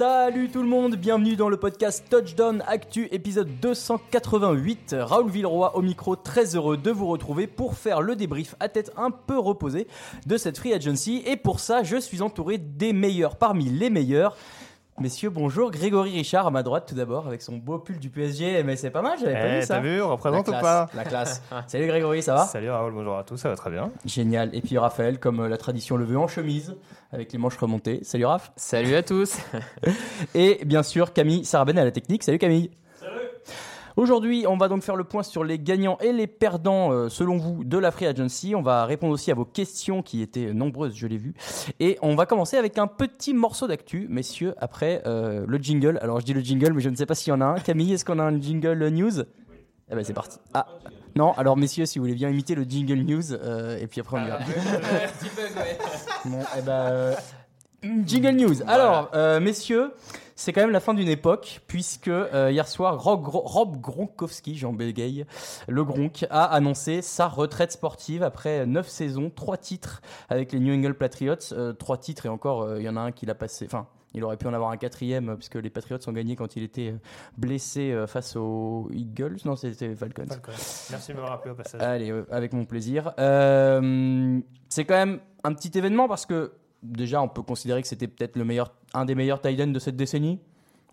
Salut tout le monde, bienvenue dans le podcast Touchdown Actu épisode 288. Raoul Villeroy au micro, très heureux de vous retrouver pour faire le débrief à tête un peu reposée de cette free agency. Et pour ça, je suis entouré des meilleurs parmi les meilleurs. Messieurs, bonjour. Grégory Richard à ma droite tout d'abord avec son beau pull du PSG. Mais c'est pas mal, j'avais pas Eh, vu ça. t'as vu, on représente ou pas La classe. Salut Grégory, ça va Salut Raoul, bonjour à tous, ça va très bien. Génial. Et puis Raphaël, comme euh, la tradition le veut, en chemise avec les manches remontées. Salut Raph. Salut à tous. Et bien sûr, Camille Sarabène à la technique. Salut Camille. Aujourd'hui, on va donc faire le point sur les gagnants et les perdants, euh, selon vous, de la Free Agency. On va répondre aussi à vos questions qui étaient nombreuses, je l'ai vu. Et on va commencer avec un petit morceau d'actu, messieurs, après euh, le jingle. Alors, je dis le jingle, mais je ne sais pas s'il y en a un. Camille, est-ce qu'on a un jingle news? Eh ben, c'est parti. Ah, non, alors messieurs, si vous voulez bien imiter le jingle news, euh, et puis après on ira. Bon, eh ben, Jingle News. Alors, euh, messieurs, c'est quand même la fin d'une époque, puisque euh, hier soir, Rob, Rob Gronkowski, Jean Bégaye, le Gronk, a annoncé sa retraite sportive après 9 saisons, 3 titres avec les New England Patriots. 3 titres, et encore, euh, il y en a un qui l'a passé. Enfin, il aurait pu en avoir un quatrième, euh, puisque les Patriots ont gagné quand il était euh, blessé euh, face aux Eagles. Non, c'était Falcons. Merci de me rappeler au passage. Allez, euh, avec mon plaisir. Euh, c'est quand même un petit événement parce que déjà, on peut considérer que c'était peut-être le meilleur, un des meilleurs tight de cette décennie.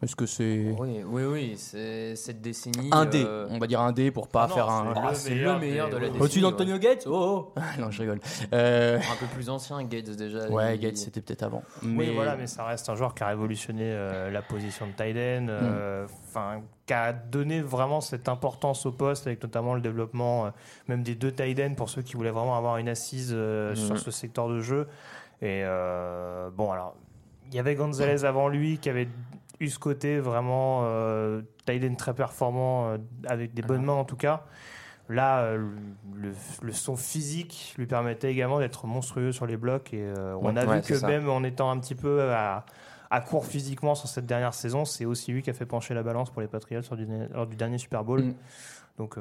Est-ce que c'est Oui, oui, oui, c'est cette décennie. un D euh, On va dire un D pour pas Ah non, faire un. c'est Ah, c'est le meilleur de la décennie. Au-dessus ouais. d'Antonio Gates Oh, oh. Non, je rigole. Euh, Un peu plus ancien, Gates déjà. Ouais, il- Gates, c'était peut-être avant. Oui, Mais voilà, mais ça reste un joueur qui a révolutionné euh, la position de end, euh, enfin, qui a donné vraiment cette importance au poste, avec notamment le développement euh, même des deux ends pour ceux qui voulaient vraiment avoir une assise euh, sur ce secteur de jeu. Et euh, bon, alors, il y avait Gonzalez avant lui qui avait eu ce côté vraiment euh, très performant, euh, avec des bonnes mains en tout cas. Là, euh, le, le son physique lui permettait également d'être monstrueux sur les blocs. Et on a Ouais, vu que ça. même en étant un petit peu à, à court physiquement sur cette dernière saison, c'est aussi lui qui a fait pencher la balance pour les Patriots lors du, lors du dernier Super Bowl. Mm. Donc,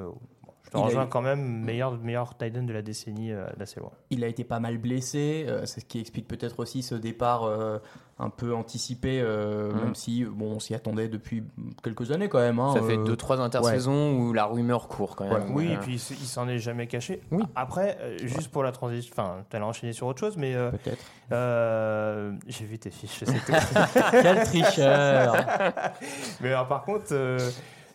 je te Il rejoins eu- quand même, meilleur, meilleur tight end de la décennie euh, d'assez loin. il a été pas mal blessé. euh, c'est ce qui explique peut-être aussi ce départ euh, un peu anticipé, euh, Mhm. même si bon, on s'y attendait depuis quelques années quand même. hein, Ça fait euh, 2-3 intersaisons où la rumeur court quand même. Oui, et puis il s'en est jamais caché. Oui. Après, euh, juste pour la transition, enfin, tu allais enchaîner sur autre chose, mais euh, Peut-être. euh, j'ai vu tes fiches, je sais tout. Quel tricheur Mais alors, par contre, euh,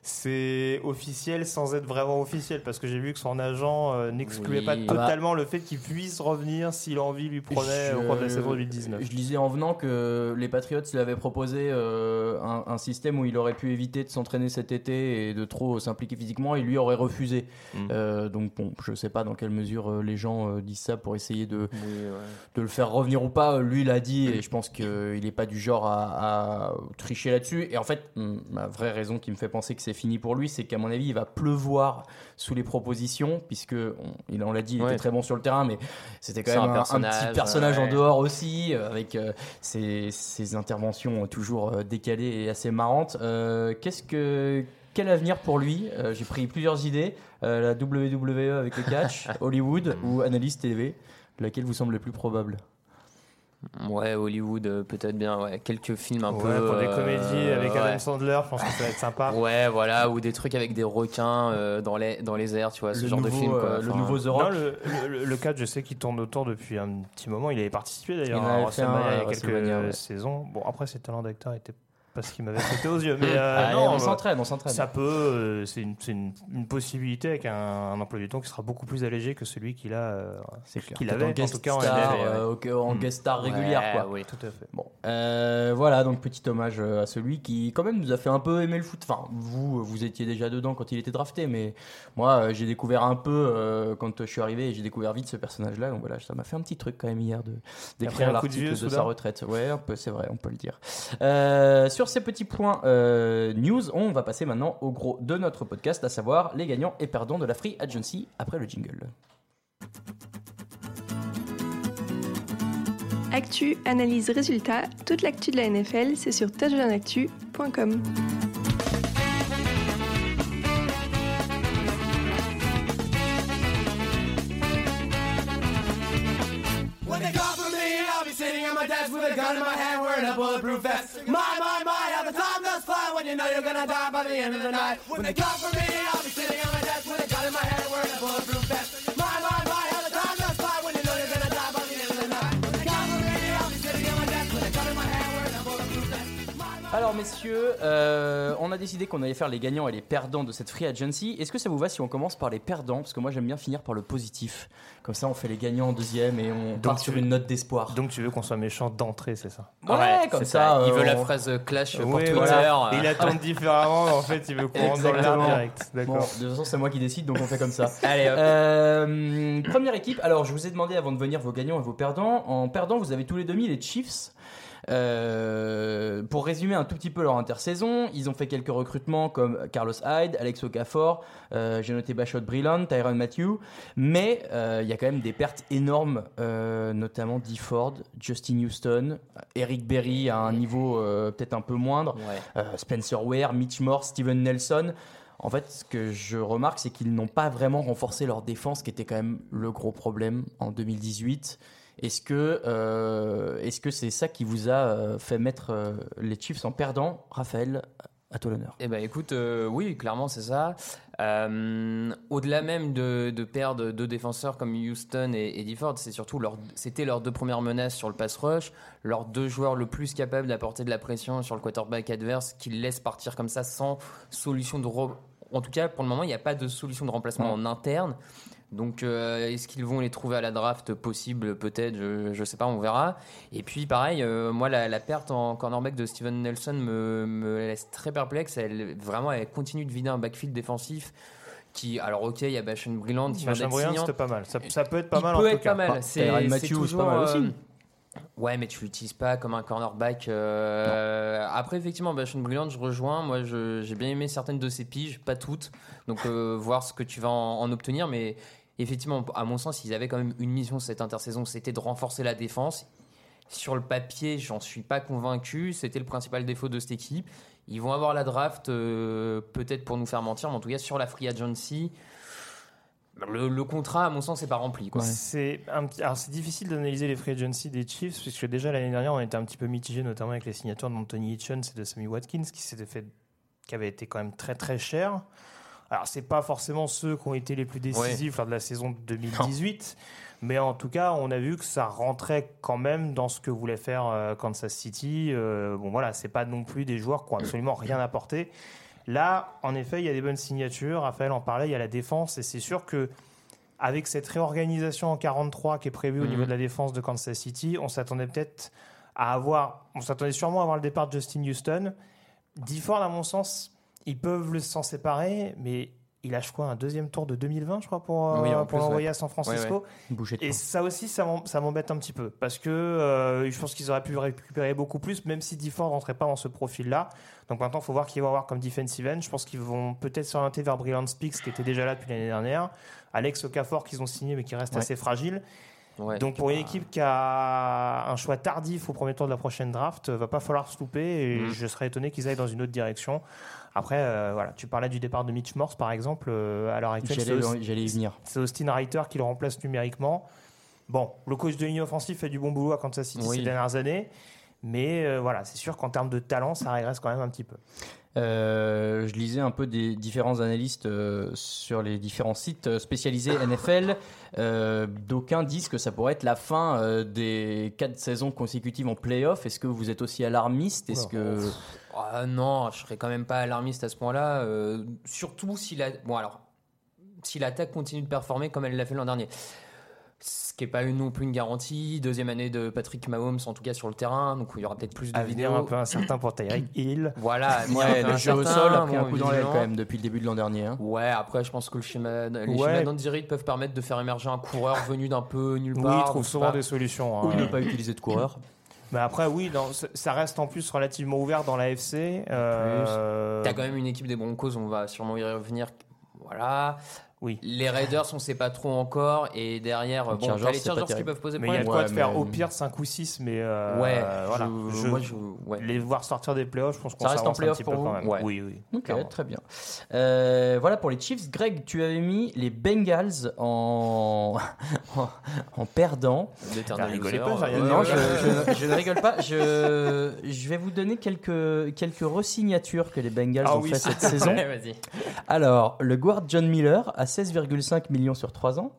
c'est officiel sans être vraiment officiel parce que j'ai vu que son agent euh, n'excluait Oui. pas Ah bah. totalement le fait qu'il puisse revenir si l'envie lui prenait Je- au cours de la saison 2019. Je lisais en venant que les Patriots lui avaient proposé euh, un, un système où il aurait pu éviter de s'entraîner cet été et de trop s'impliquer physiquement et lui aurait refusé. Mm. Euh, donc bon, je sais pas dans quelle mesure euh, les gens euh, disent ça pour essayer de, oui, ouais. de le faire revenir ou pas. Lui l'a dit et je pense qu'il n'est pas du genre à, à tricher là-dessus. Et en fait, mm, ma vraie raison qui me fait penser que c'est c'est fini pour lui, c'est qu'à mon avis, il va pleuvoir sous les propositions, puisque on, on l'a dit, il était très bon sur le terrain, mais c'était quand même un, petit personnage en dehors aussi, euh, avec euh, ses, interventions toujours euh, décalées et assez marrantes. Qu'est-ce que quel avenir pour lui J'ai pris plusieurs idées. la WWE avec le catch, Hollywood ou analyse TV, laquelle vous semble le plus probable? Ouais, Hollywood, euh, peut-être bien. Ouais. Quelques films un ouais, peu. Pour des comédies euh, avec Adam Sandler, je pense que ça va être sympa. Ouais, voilà, ou des trucs avec des requins euh, dans, les, dans les airs, tu vois, ce genre de film. Quoi. le nouveau The Rock. Non, le, le, cadre, je sais qu'il tourne autour depuis un petit moment. Il avait participé d'ailleurs à WrestleMania il y a quelques saisons. Bon, après, ses talents d'acteur étaient parce qu'il m'avait sauté aux yeux. Mais euh, ah, non, on s'entraîne, on s'entraîne. Ça peut, euh, c'est une, une, une, possibilité avec un, un, emploi du temps qui sera beaucoup plus allégé que celui qu'il a, euh, qu'il avait en, tout cas en, star, en hmm. guest star régulière, quoi. Oui, tout à fait. Bon, voilà, donc petit hommage à celui qui, quand même, nous a fait un peu aimer le foot. Enfin, vous, vous étiez déjà dedans quand il était drafté, mais moi, j'ai découvert un peu quand je suis arrivé et j'ai découvert vite ce personnage-là. Donc voilà, ça m'a fait un petit truc quand même hier de d'écrire l'article de, de sa retraite. Ouais, c'est vrai, on peut le dire. sur sur ces petits points euh, news, on va passer maintenant au gros de notre podcast, à savoir les gagnants et perdants de la Free Agency après le jingle. Actu, analyse, résultat, toute l'actu de la NFL, c'est sur touchdownactu.com. bulletproof vest. My, you know you're gonna die by the end of the night. When they come for me, I'll Alors messieurs, euh, on a décidé qu'on allait faire les gagnants et les perdants de cette free agency. Est-ce que ça vous va si on commence par les perdants? Parce que moi j'aime bien finir par le positif. Comme ça on fait les gagnants en deuxième et on part sur une note d'espoir. Donc tu veux qu'on soit méchant d'entrée, c'est ça? Ouais, comme ça. il veut la euh, phrase clash pour Twitter. Il attend différemment, en fait il veut qu'on rentre dans l'air direct. D'accord. de toute façon c'est moi qui décide donc on fait comme ça. Allez hop. Euh, première équipe, alors je vous ai demandé avant de venir vos gagnants et vos perdants. En perdant vous avez tous les demi les Chiefs. Euh, pour résumer un tout petit peu leur intersaison, ils ont fait quelques recrutements comme Carlos Hyde, Alex Okafor, euh, j'ai noté Bashot Brillant, Tyron Matthew, mais euh, il y a quand même des pertes énormes, notamment D. Ford, Justin Houston, Eric Berry à un niveau peut-être un peu moindre, Spencer Ware, Mitch Morse, Steven Nelson. En fait, ce que je remarque, c'est qu'ils n'ont pas vraiment renforcé leur défense, qui était quand même le gros problème en 2018. Est-ce que euh, est-ce que c'est ça qui vous a euh, fait mettre euh, les Chiefs en perdant, Raphaël à toi l'honneur? Eh ben écoute, oui, clairement c'est ça. Au-delà même de, perdre deux défenseurs comme Houston et Eddie Ford, c'est surtout leur, c'était leurs deux premières menaces sur le pass rush, leurs deux joueurs le plus capables d'apporter de la pression sur le quarterback adverse, qu'ils laissent partir comme ça sans solution de en tout cas pour le moment il n'y a pas de solution de remplacement en interne. Donc, euh, est-ce qu'ils vont les trouver à la draft possible? Peut-être, je, ne sais pas, on verra. Et puis, pareil, euh, moi, la, perte en cornerback de Steven Nelson me, laisse très perplexe. Elle, vraiment, elle continue de vider un backfield défensif. Qui, alors ok, il y a Bashon Brillant qui Bashon Brillant, c'était pas mal. Ça, peut être pas il mal peut en être tout cas. Pas mal. C'est, toujours, pas mal aussi. Euh, ouais, mais tu l'utilises pas comme un cornerback. après, effectivement, Bashon Brillant, je rejoins. Moi, j'ai bien aimé certaines de ses piges, pas toutes. Donc, voir ce que tu vas en, en obtenir. Mais effectivement, à mon sens, ils avaient quand même une mission cette intersaison, c'était de renforcer la défense. Sur le papier, j'en suis pas convaincu. C'était le principal défaut de cette équipe. Ils vont avoir la draft, euh, peut-être pour nous faire mentir, mais en tout cas sur la free agency, le, contrat, à mon sens, n'est pas rempli. C'est difficile d'analyser les free agency des Chiefs, puisque déjà l'année dernière, on était un petit peu mitigé, notamment avec les signatures d'Anthony Hitchens et de Sammy Watkins, qui s'étaient fait, qui avaient été quand même très très chers. Alors, c'est pas forcément ceux qui ont été les plus décisifs lors de la saison 2018, mais en tout cas, on a vu que ça rentrait quand même dans ce que voulait faire euh, Kansas City. Euh, bon, voilà, c'est pas non plus des joueurs qui ont absolument rien apporté. Là, en effet, il y a des bonnes signatures. Raphaël en parlait, il y a la défense, et c'est sûr que avec cette réorganisation en 43 qui est prévue au niveau mhm. de la défense de Kansas City, on s'attendait peut-être à avoir, on s'attendait sûrement à avoir le départ de Justin Houston. Difford, à mon sens, ils peuvent s'en séparer, mais il lâche quoi Un deuxième tour de 2020, je crois, pour, euh, Oui, pour l'envoyer ouais. à San Francisco. Ouais, ouais. Et ça aussi, ça m'em- ça m'embête un petit peu. Parce que euh, je pense qu'ils auraient pu récupérer beaucoup plus, même si DeFord rentrait pas dans ce profil-là. Donc maintenant, il faut voir qui vont avoir comme defensive end. Je pense qu'ils vont peut-être s'orienter vers Brillant Speaks, qui était déjà là depuis l'année dernière. Alex Okafor, qu'ils ont signé, mais qui reste assez fragile. Ouais. Donc pour une équipe qui a un choix tardif au premier tour de la prochaine draft, va pas falloir se louper et Mm. je serais étonné qu'ils aillent dans une autre direction. Après, euh, voilà, tu parlais du départ de Mitch Morse par exemple. euh, à l'heure actuelle, c'est J'allais y venir. c'est Austin Reiter qui le remplace numériquement. Bon, le coach de ligne offensive fait du bon boulot à Kansas City Oui. ces dernières années. Mais euh, voilà, c'est sûr qu'en termes de talent, ça régresse quand même un petit peu. Euh, je lisais un peu des différents analystes euh, sur les différents sites euh, spécialisés NFL. Euh, D'aucuns disent que ça pourrait être la fin des quatre saisons consécutives en playoff. Est-ce que vous êtes aussi alarmiste? Est-ce que Ah non, je serais quand même pas alarmiste à ce point-là. surtout si la... bon alors, si l'attaque continue de performer comme elle l'a fait l'an dernier. Ce qui n'est pas une- non plus une garantie. Deuxième année de Patrick Mahomes, en tout cas sur le terrain, donc il y aura peut-être plus de Avenir vidéos. un peu incertain pour Tyreek Hill. Voilà, Ouais, le jeu au sol a pris un coup dans l'aile quand même depuis le début de l'an dernier. hein. Ouais, après, je pense que le schéma, les Ouais. schémas d'Andy Reid peuvent permettre de faire émerger un coureur venu d'un peu nulle Oui, part. il trouve donc souvent pas- des solutions. Ou hein. ne pas utiliser de coureur. Mais après, oui, non, ça- reste en plus relativement ouvert dans la FC. Euh, T'as quand même une équipe des Broncos, on va sûrement y revenir. Voilà. Oui. Les Raiders, on sait pas trop encore. Et derrière, Les bon, Chargers, les Chargers qui peuvent poser Mais il y a de problème. quoi Ouais, de faire mais- au pire 5 ou 6, mais euh, Ouais, voilà. je- Je- moi, je- ouais. Les voir sortir des playoffs, je pense qu'on Ça reste en s'avance un playoff petit pour peu vous quand même. Ouais. Oui, oui. Ok, clairement. très bien. Euh, voilà pour les Chiefs. Greg, tu avais mis les Bengals en, en, perdant. Ah, rigolez pas, euh, dit. non, ouais, je, ouais. je- je ne rigole pas. Je, je vais vous donner quelques, quelques resignatures que les Bengals Ah ont oui, fait cette saison. Alors, le guard John Miller à 16,5 millions sur 3 ans.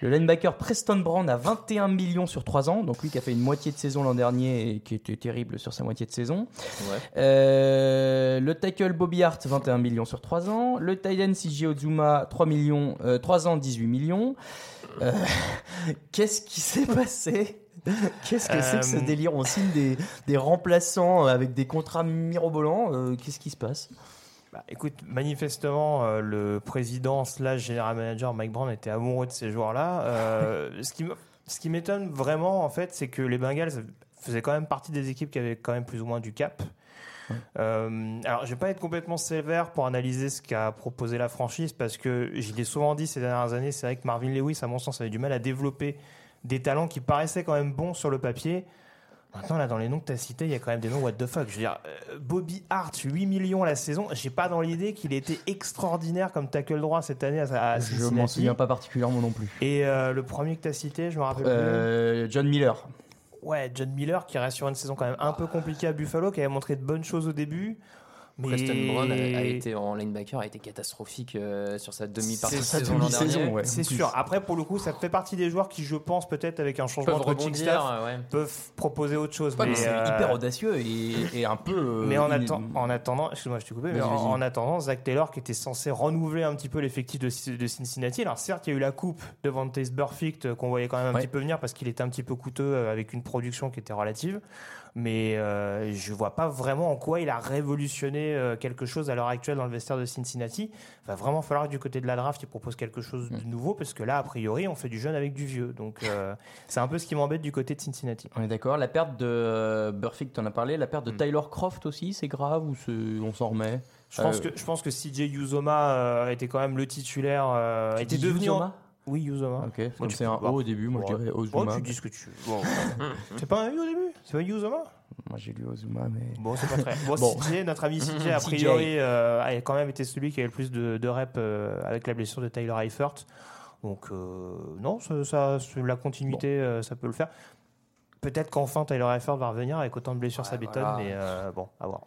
Le linebacker Preston Brown à 21 millions sur 3 ans. Donc lui qui a fait une moitié de saison l'an dernier et qui était terrible sur sa moitié de saison. Ouais. Euh, le tackle Bobby Hart 21 millions sur 3 ans. Le tight end CJ Ozuma 3 millions, euh, 3 ans 18 millions. Euh, Qu'est-ce qui s'est passé? Qu'est-ce que c'est que ce délire? On signe des, des remplaçants avec des contrats mirobolants. Qu'est-ce qui se passe? Bah, écoute, manifestement, euh, le président slash général manager Mike Brown était amoureux de ces joueurs-là. Euh, ce qui m'étonne vraiment, en fait, c'est que les Bengals faisaient quand même partie des équipes qui avaient quand même plus ou moins du cap. Euh, alors, je vais pas être complètement sévère pour analyser ce qu'a proposé la franchise parce que je l'ai souvent dit ces dernières années. C'est vrai que Marvin Lewis, à mon sens, avait du mal à développer des talents qui paraissaient quand même bons sur le papier. Maintenant, là, dans les noms que tu as cités, il y a quand même des noms what the fuck. Je veux dire, euh, Bobby Hart, 8 millions la saison. J'ai pas dans l'idée qu'il était extraordinaire comme tackle droit cette année à, à Je m'en souviens pas particulièrement non plus. Et euh, le premier que tu as cité, je me rappelle Euh, John Miller. plus. Ouais, John Miller qui reste sur une saison quand même un peu compliquée à Buffalo, qui avait montré de bonnes choses au début. Mais Preston Brown a, a été en linebacker, a été catastrophique euh, sur sa demi-partie de sa saison l'an demi-saison, dernier. ouais. C'est sûr. Après, pour le coup, ça fait partie des joueurs qui, je pense, peut-être avec un changement Peuvent de coaching rebondir, staff, ouais. peuvent proposer autre chose. Ouais, mais mais, c'est euh, hyper audacieux et, et un peu. euh, Mais en, attendant, excuse-moi, je t'ai coupé, mais Vas-y, en, vas-y. en attendant, Zach Taylor qui était censé renouveler un petit peu l'effectif de, de Cincinnati. Alors certes, il y a eu la coupe de Vantes Burfict qu'on voyait quand même un Ouais. petit peu venir parce qu'il était un petit peu coûteux avec une production qui était relative. Mais euh, je vois pas vraiment en quoi il a révolutionné euh, quelque chose à l'heure actuelle dans le vestiaire de Cincinnati. Va vraiment falloir que du côté de la draft, il propose quelque chose de nouveau parce que là, a priori, on fait du jeune avec du vieux. Donc euh, c'est un peu ce qui m'embête du côté de Cincinnati. On est d'accord. La perte de euh, Burfict, tu en as parlé. La perte de Mm. Tyler Croft aussi, c'est grave ou on s'en remet? Je pense, que, je pense que CJ Uzoma était quand même le titulaire. Tu était devenu Oui, Uzoma. Ok, comme c'est un voir. O au début, moi je dirais Bon, Ozuma. tu dis ce que tu veux. Bon. c'est pas un U au début? C'est pas Uzoma Moi j'ai lu Ozuma, mais. Bon, c'est pas très. Bon, Bon. CJ, notre ami CJ, a priori, euh, a quand même été celui qui avait le plus de, de reps euh, avec la blessure de Tyler Eifert. Donc, euh, non, ça, la continuité, euh, ça peut le faire. Peut-être qu'enfin Tyler Eifert va revenir avec autant de blessures, ça voilà. mais euh, bon, à voir.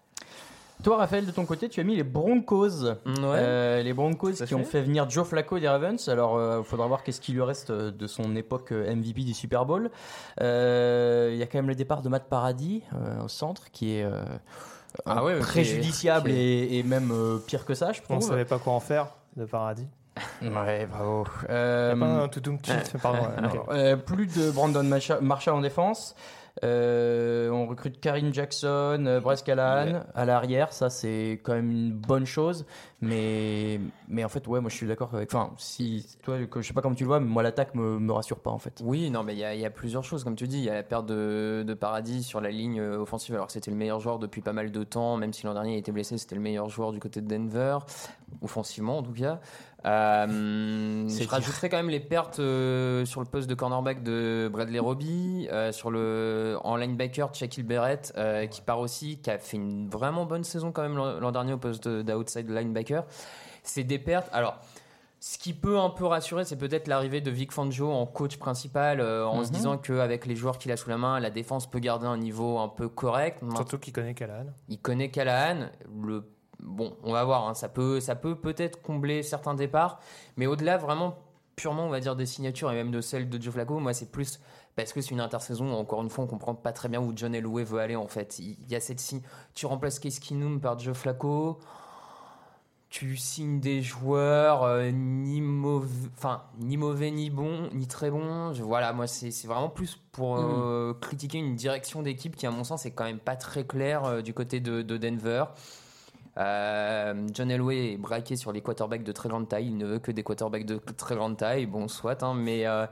Toi, Raphaël, de ton côté, tu as mis les Broncos. Ouais. Euh, les Broncos Tout qui ont fait. venir Joe Flacco des Ravens. Alors, il faudra voir qu'est-ce qui lui reste euh, de son époque euh, MVP du Super Bowl. Euh, Il y a quand même le départ de Matt Paradis euh, au centre, qui est euh, Ah ouais, préjudiciable qui est- Et, et même euh, pire que ça, je On ne trouve. savait pas quoi en faire de paradis. Ouais, bravo. Il Euh, y a pas un pardon. Euh, plus de Brandon Marshall en défense. Euh, on recrute Karine Jackson, euh, Bryce Callahan à l'arrière, ça c'est quand même une bonne chose. Mais, mais en fait, ouais, moi je suis d'accord avec. Enfin, si toi, que- je sais pas comment tu le vois, mais moi l'attaque me, me rassure pas en fait. Oui, non, mais il y, a- il y a plusieurs choses, comme tu dis. Il y a la perte de, de Paradis sur la ligne euh, offensive, alors que c'était le meilleur joueur depuis pas mal de temps, même si l'an dernier il était blessé, c'était le meilleur joueur du côté de Denver, offensivement en tout cas. Euh, je rajouterais quand même les pertes euh, sur le poste de cornerback de Bradley Roby, euh, sur le en linebacker Shaquille Barrett qui part aussi, qui a fait une vraiment bonne saison quand même l'an dernier au poste de- d'outside linebacker. C'est des pertes. Alors. Ce qui peut un peu rassurer, c'est peut-être l'arrivée de Vic Fangio en coach principal, euh, en se Mhm. disant qu'avec les joueurs qu'il a sous la main, la défense peut garder un niveau un peu correct. Surtout qu'il connaît Callahan. Il connaît Callahan. Le... Bon, on va voir. hein, Ça peut, ça peut peut-être combler certains départs, mais au-delà vraiment purement, on va dire, des signatures et même de celles de Joe Flacco, moi c'est plus parce que c'est une intersaison. Encore une fois, on comprend pas très bien où John Elway veut aller en fait. Il y a cette signe. Tu remplaces Case Keenum par Joe Flacco. Tu signes des joueurs euh, ni mauvais, enfin ni mauvais ni bon, ni très bon. Je, voilà, moi c'est c'est vraiment plus pour euh, critiquer une direction d'équipe qui, à mon sens, est quand même pas très claire euh, du côté de, de Denver. Euh, John Elway est braqué sur les quarterbacks de très grande taille. Il ne veut que des quarterbacks de très grande taille. Bon, soit, hein, mais euh,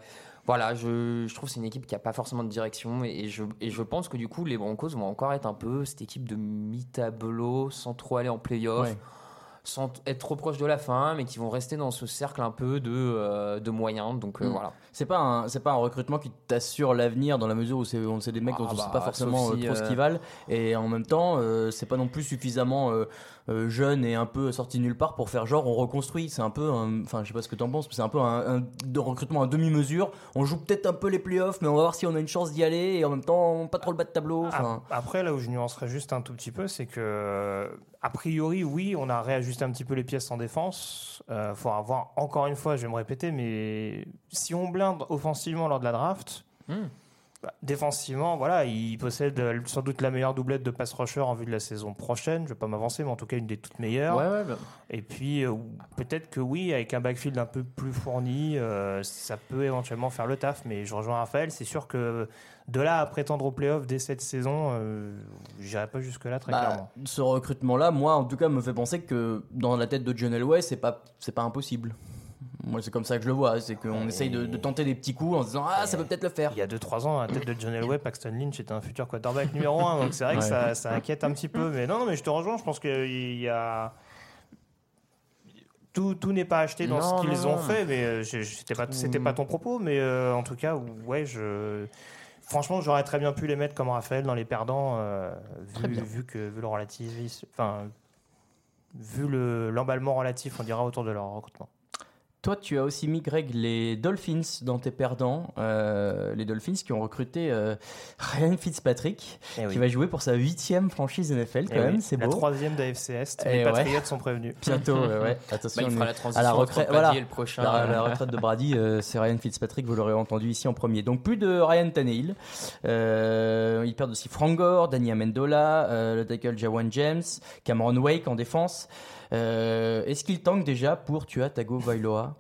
voilà, je, trouve que c'est une équipe qui n'a pas forcément de direction. Et je, pense que du coup, les Broncos vont encore être un peu cette équipe de mi-tableau sans trop aller en playoff. Sans être trop proche de la fin, mais qui vont rester dans ce cercle un peu de, euh, de moyens. Donc euh, Mm. voilà. C'est pas un, c'est pas un recrutement qui t'assure l'avenir dans la mesure où c'est, on sait des mecs Ah dont on bah, sait pas forcément euh, si, trop ce euh, qu'ils valent et en même temps c'est pas non plus suffisamment euh, euh, jeune et un peu sorti nulle part pour faire genre on reconstruit. C'est un peu, un- enfin je sais pas ce que t'en penses, mais c'est un peu un, un de recrutement à demi-mesure. On joue peut-être un peu les playoffs, mais on va voir si on a une chance d'y aller et en même temps pas trop le bas de tableau. Ap- Après, là où je nuancerais juste un tout petit peu, c'est que, a priori, oui, on a réajusté un petit peu les pièces en défense. Euh, faut avoir, encore une fois, je vais me répéter, mais si on blinde offensivement lors de la draft, Hmm. Bah, défensivement, voilà, il possède euh, sans doute la meilleure doublette de pass rusher en vue de la saison prochaine. Je vais pas m'avancer, mais en tout cas, une des toutes meilleures. Ouais, ouais, bah, Et puis, euh, peut-être que oui, avec un backfield un peu plus fourni, euh, ça peut éventuellement faire le taf. Mais je rejoins Raphaël, c'est sûr que de là à prétendre au playoff dès cette saison, euh, j'irai pas jusque-là très bah, clairement. ce recrutement-là, moi en tout cas, me fait penser que dans la tête de John Elway, c'est pas, c'est pas impossible. Moi, c'est comme ça que je le vois. C'est qu'on essaye de, de tenter des petits coups en se disant Ah, ça peut peut-être le faire. Il y a 2-3 ans, à la tête de John Elway, Paxton Lynch était un futur quarterback numéro 1. Donc c'est vrai que Ouais. ça, ça inquiète un petit peu. Mais non, non, mais je te rejoins. Je pense qu'il y a. Tout, tout n'est pas acheté dans Non, ce qu'ils ont fait, mais euh, c'était pas, c'était pas ton propos. Mais euh, en tout cas, ouais, je. Franchement, j'aurais très bien pu les mettre comme Raphaël dans les perdants, euh, vu, bien. vu que vu le relativisme, enfin, vu le l'emballement relatif, on dira autour de leur recrutement. Toi, tu as aussi mis, Greg, les Dolphins dans tes perdants. Euh, les Dolphins qui ont recruté euh, Ryan Fitzpatrick, Eh oui. qui va jouer pour sa huitième franchise NFL, quand Eh même. oui, C'est La beau. troisième d'AFC Est. Eh Les ouais. Patriots sont prévenus. Bientôt, ouais, bah, Attention, il on fera la transition à la entre retraite. Paddy Voilà. et le prochain. La, la retraite de Brady, euh, c'est Ryan Fitzpatrick, vous l'aurez entendu ici en premier. Donc plus de Ryan Tannehill. Euh, ils perdent aussi Frank Gore, Danny Amendola, euh, le tackle Jawan James, Cameron Wake en défense. Euh, Est-ce qu'il tank déjà pour Tua Tago Vailoa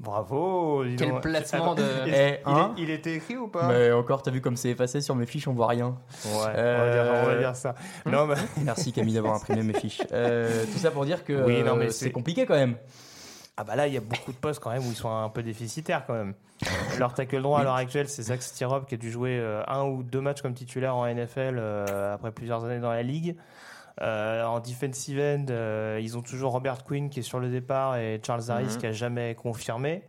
Bravo dis Quel donc. placement de- Il, Eh, il hein est, il était écrit ou pas? Mais encore, t'as vu comme c'est effacé sur mes fiches, on voit rien. Ouais, on, va Euh, dire, on va dire ça. Non, mais, Merci Camille d'avoir imprimé mes fiches. Euh, tout ça pour dire que Oui, non, mais euh, c'est- c'est compliqué quand même. ah bah là, il y a beaucoup de postes quand même où ils sont un peu déficitaires quand même. Leur tackle droit à l'heure actuelle, c'est Zach Stirop qui a dû jouer euh, un ou deux matchs comme titulaire en NFL euh, après plusieurs années dans la ligue. Euh, en defensive end, euh, ils ont toujours Robert Quinn qui est sur le départ et Charles Harris Mhm. qui a jamais confirmé.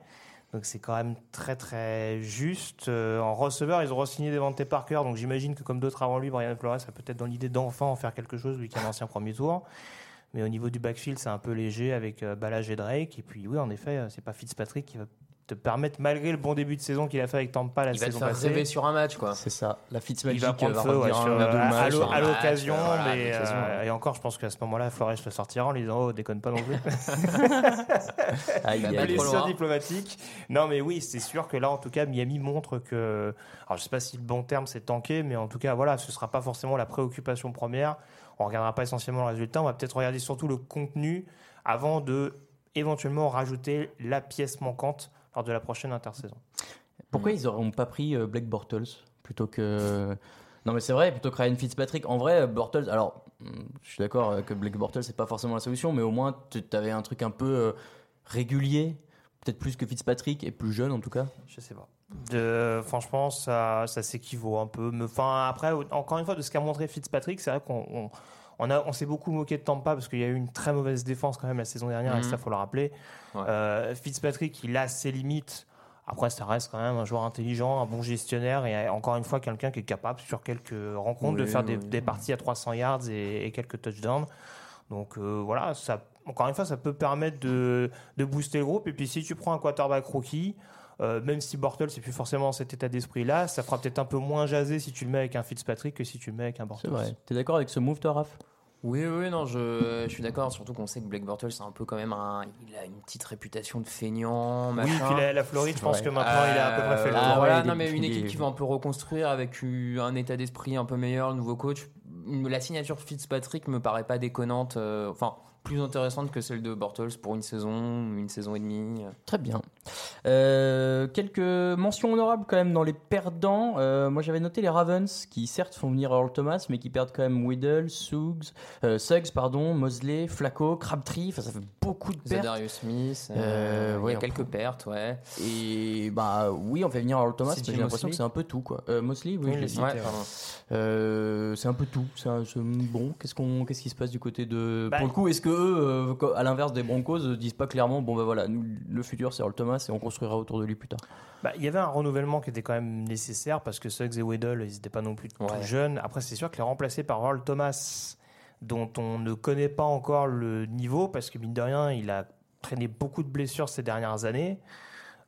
Donc c'est quand même très très juste. Euh, en receveur, ils ont re-signé Devante Parker, donc j'imagine que comme d'autres avant lui, Brian Flores a peut-être dans l'idée d'enfin en faire quelque chose, lui qui est un ancien premier tour. Mais au niveau du backfield, c'est un peu léger avec Balage et Drake. Et puis oui, en effet, c'est pas Fitzpatrick qui va te permettre, malgré le bon début de saison qu'il a fait avec Tampa la Il va te saison faire passée, rêver sur un match, quoi. C'est ça. La il Fitzmagic va prendre feu ouais, sur- à- l'occasion. voilà, l'occasion, euh, et encore, je pense qu'à ce moment-là, Flores le sortira en lui disant Oh, déconne pas non plus. Les- blessure loin. diplomatique. Non, mais oui, c'est sûr que là, en tout cas, Miami montre que. Alors, je sais pas si le bon terme c'est tanké, mais en tout cas, voilà, ce sera pas forcément la préoccupation première. On regardera pas essentiellement le résultat. On va peut-être regarder surtout le contenu avant de éventuellement rajouter la pièce manquante lors de la prochaine intersaison. Pourquoi ils n'auront pas pris euh, Blake Bortles plutôt que. Non, mais c'est vrai, plutôt que Ryan Fitzpatrick. En vrai, Bortles, alors, hum, je suis d'accord euh, que Blake Bortles, c'est pas forcément la solution, mais au moins, tu avais un truc un peu euh, régulier, peut-être plus que Fitzpatrick, et plus jeune en tout cas. Je sais pas. De, franchement, ça, ça s'équivaut un peu. Mais, enfin, après, encore une fois, de ce qu'a montré Fitzpatrick, c'est vrai qu'on on, on a- on s'est beaucoup moqué de Tampa parce qu'il y a eu une très mauvaise défense quand même la saison dernière, et Mhm. ça, faut le rappeler. Ouais. Euh, Fitzpatrick, il a ses limites. Après, ça reste quand même un joueur intelligent, un bon gestionnaire et encore une fois quelqu'un qui est capable sur quelques rencontres de Oui, faire des, oui. des parties à 300 yards et, et quelques touchdowns. Donc euh, voilà, ça, encore une fois, ça peut permettre de, de booster le groupe. Et puis si tu prends un quarterback rookie, euh, même si Bortles c'est plus forcément dans cet état d'esprit-là, ça fera peut-être un peu moins jaser si tu le mets avec un Fitzpatrick que si tu le mets avec un C'est Bortles. vrai. T'es d'accord avec ce move, toi, Raph? Oui, oui, non, je, je suis d'accord. Surtout qu'on sait que Blake Bortles, c'est un peu quand même un. Il a une petite réputation de feignant, Oui, machin. puis la, la Floride, je pense Ouais. que maintenant il a à peu près fait le Euh, tour. voilà, ouais, non, mais une équipe qui veut un peu reconstruire avec un état d'esprit un peu meilleur, le nouveau coach. La signature Fitzpatrick me paraît pas déconnante. euh, Enfin, plus intéressante que celle de Bortles pour une saison, une saison et demie. Très bien. Euh, quelques mentions honorables quand même dans les perdants. Euh, moi j'avais noté les Ravens qui certes font venir Earl Thomas mais qui perdent quand même Weddle, Suggs, euh, Suggs pardon, Mosley, Flacco, Crabtree. Enfin ça fait beaucoup de pertes. Zadarius Smith, Euh, euh, il y a quelques pertes, ouais. Et bah oui on fait venir Earl Thomas mais j'ai l'impression que c'est un peu tout quoi. Euh, Mosley oui, Oui, je l'ai dit. cité, Ouais. Euh, c'est un peu tout. C'est un- bon, qu'est-ce qu'on, qu'est-ce qui se passe du côté de. Bah, pour le coup, est-ce que eux, à l'inverse des Broncos, disent pas clairement, bon bah voilà, nous, le futur c'est Earl Thomas et on construira autour de lui plus tard. Bah, il y avait un renouvellement qui était quand même nécessaire parce que Suggs et Weddle, ils n'étaient pas non plus Ouais. tout jeunes. Après, c'est sûr que les remplacer par Earl Thomas, dont on ne connaît pas encore le niveau, parce que mine de rien, il a traîné beaucoup de blessures ces dernières années.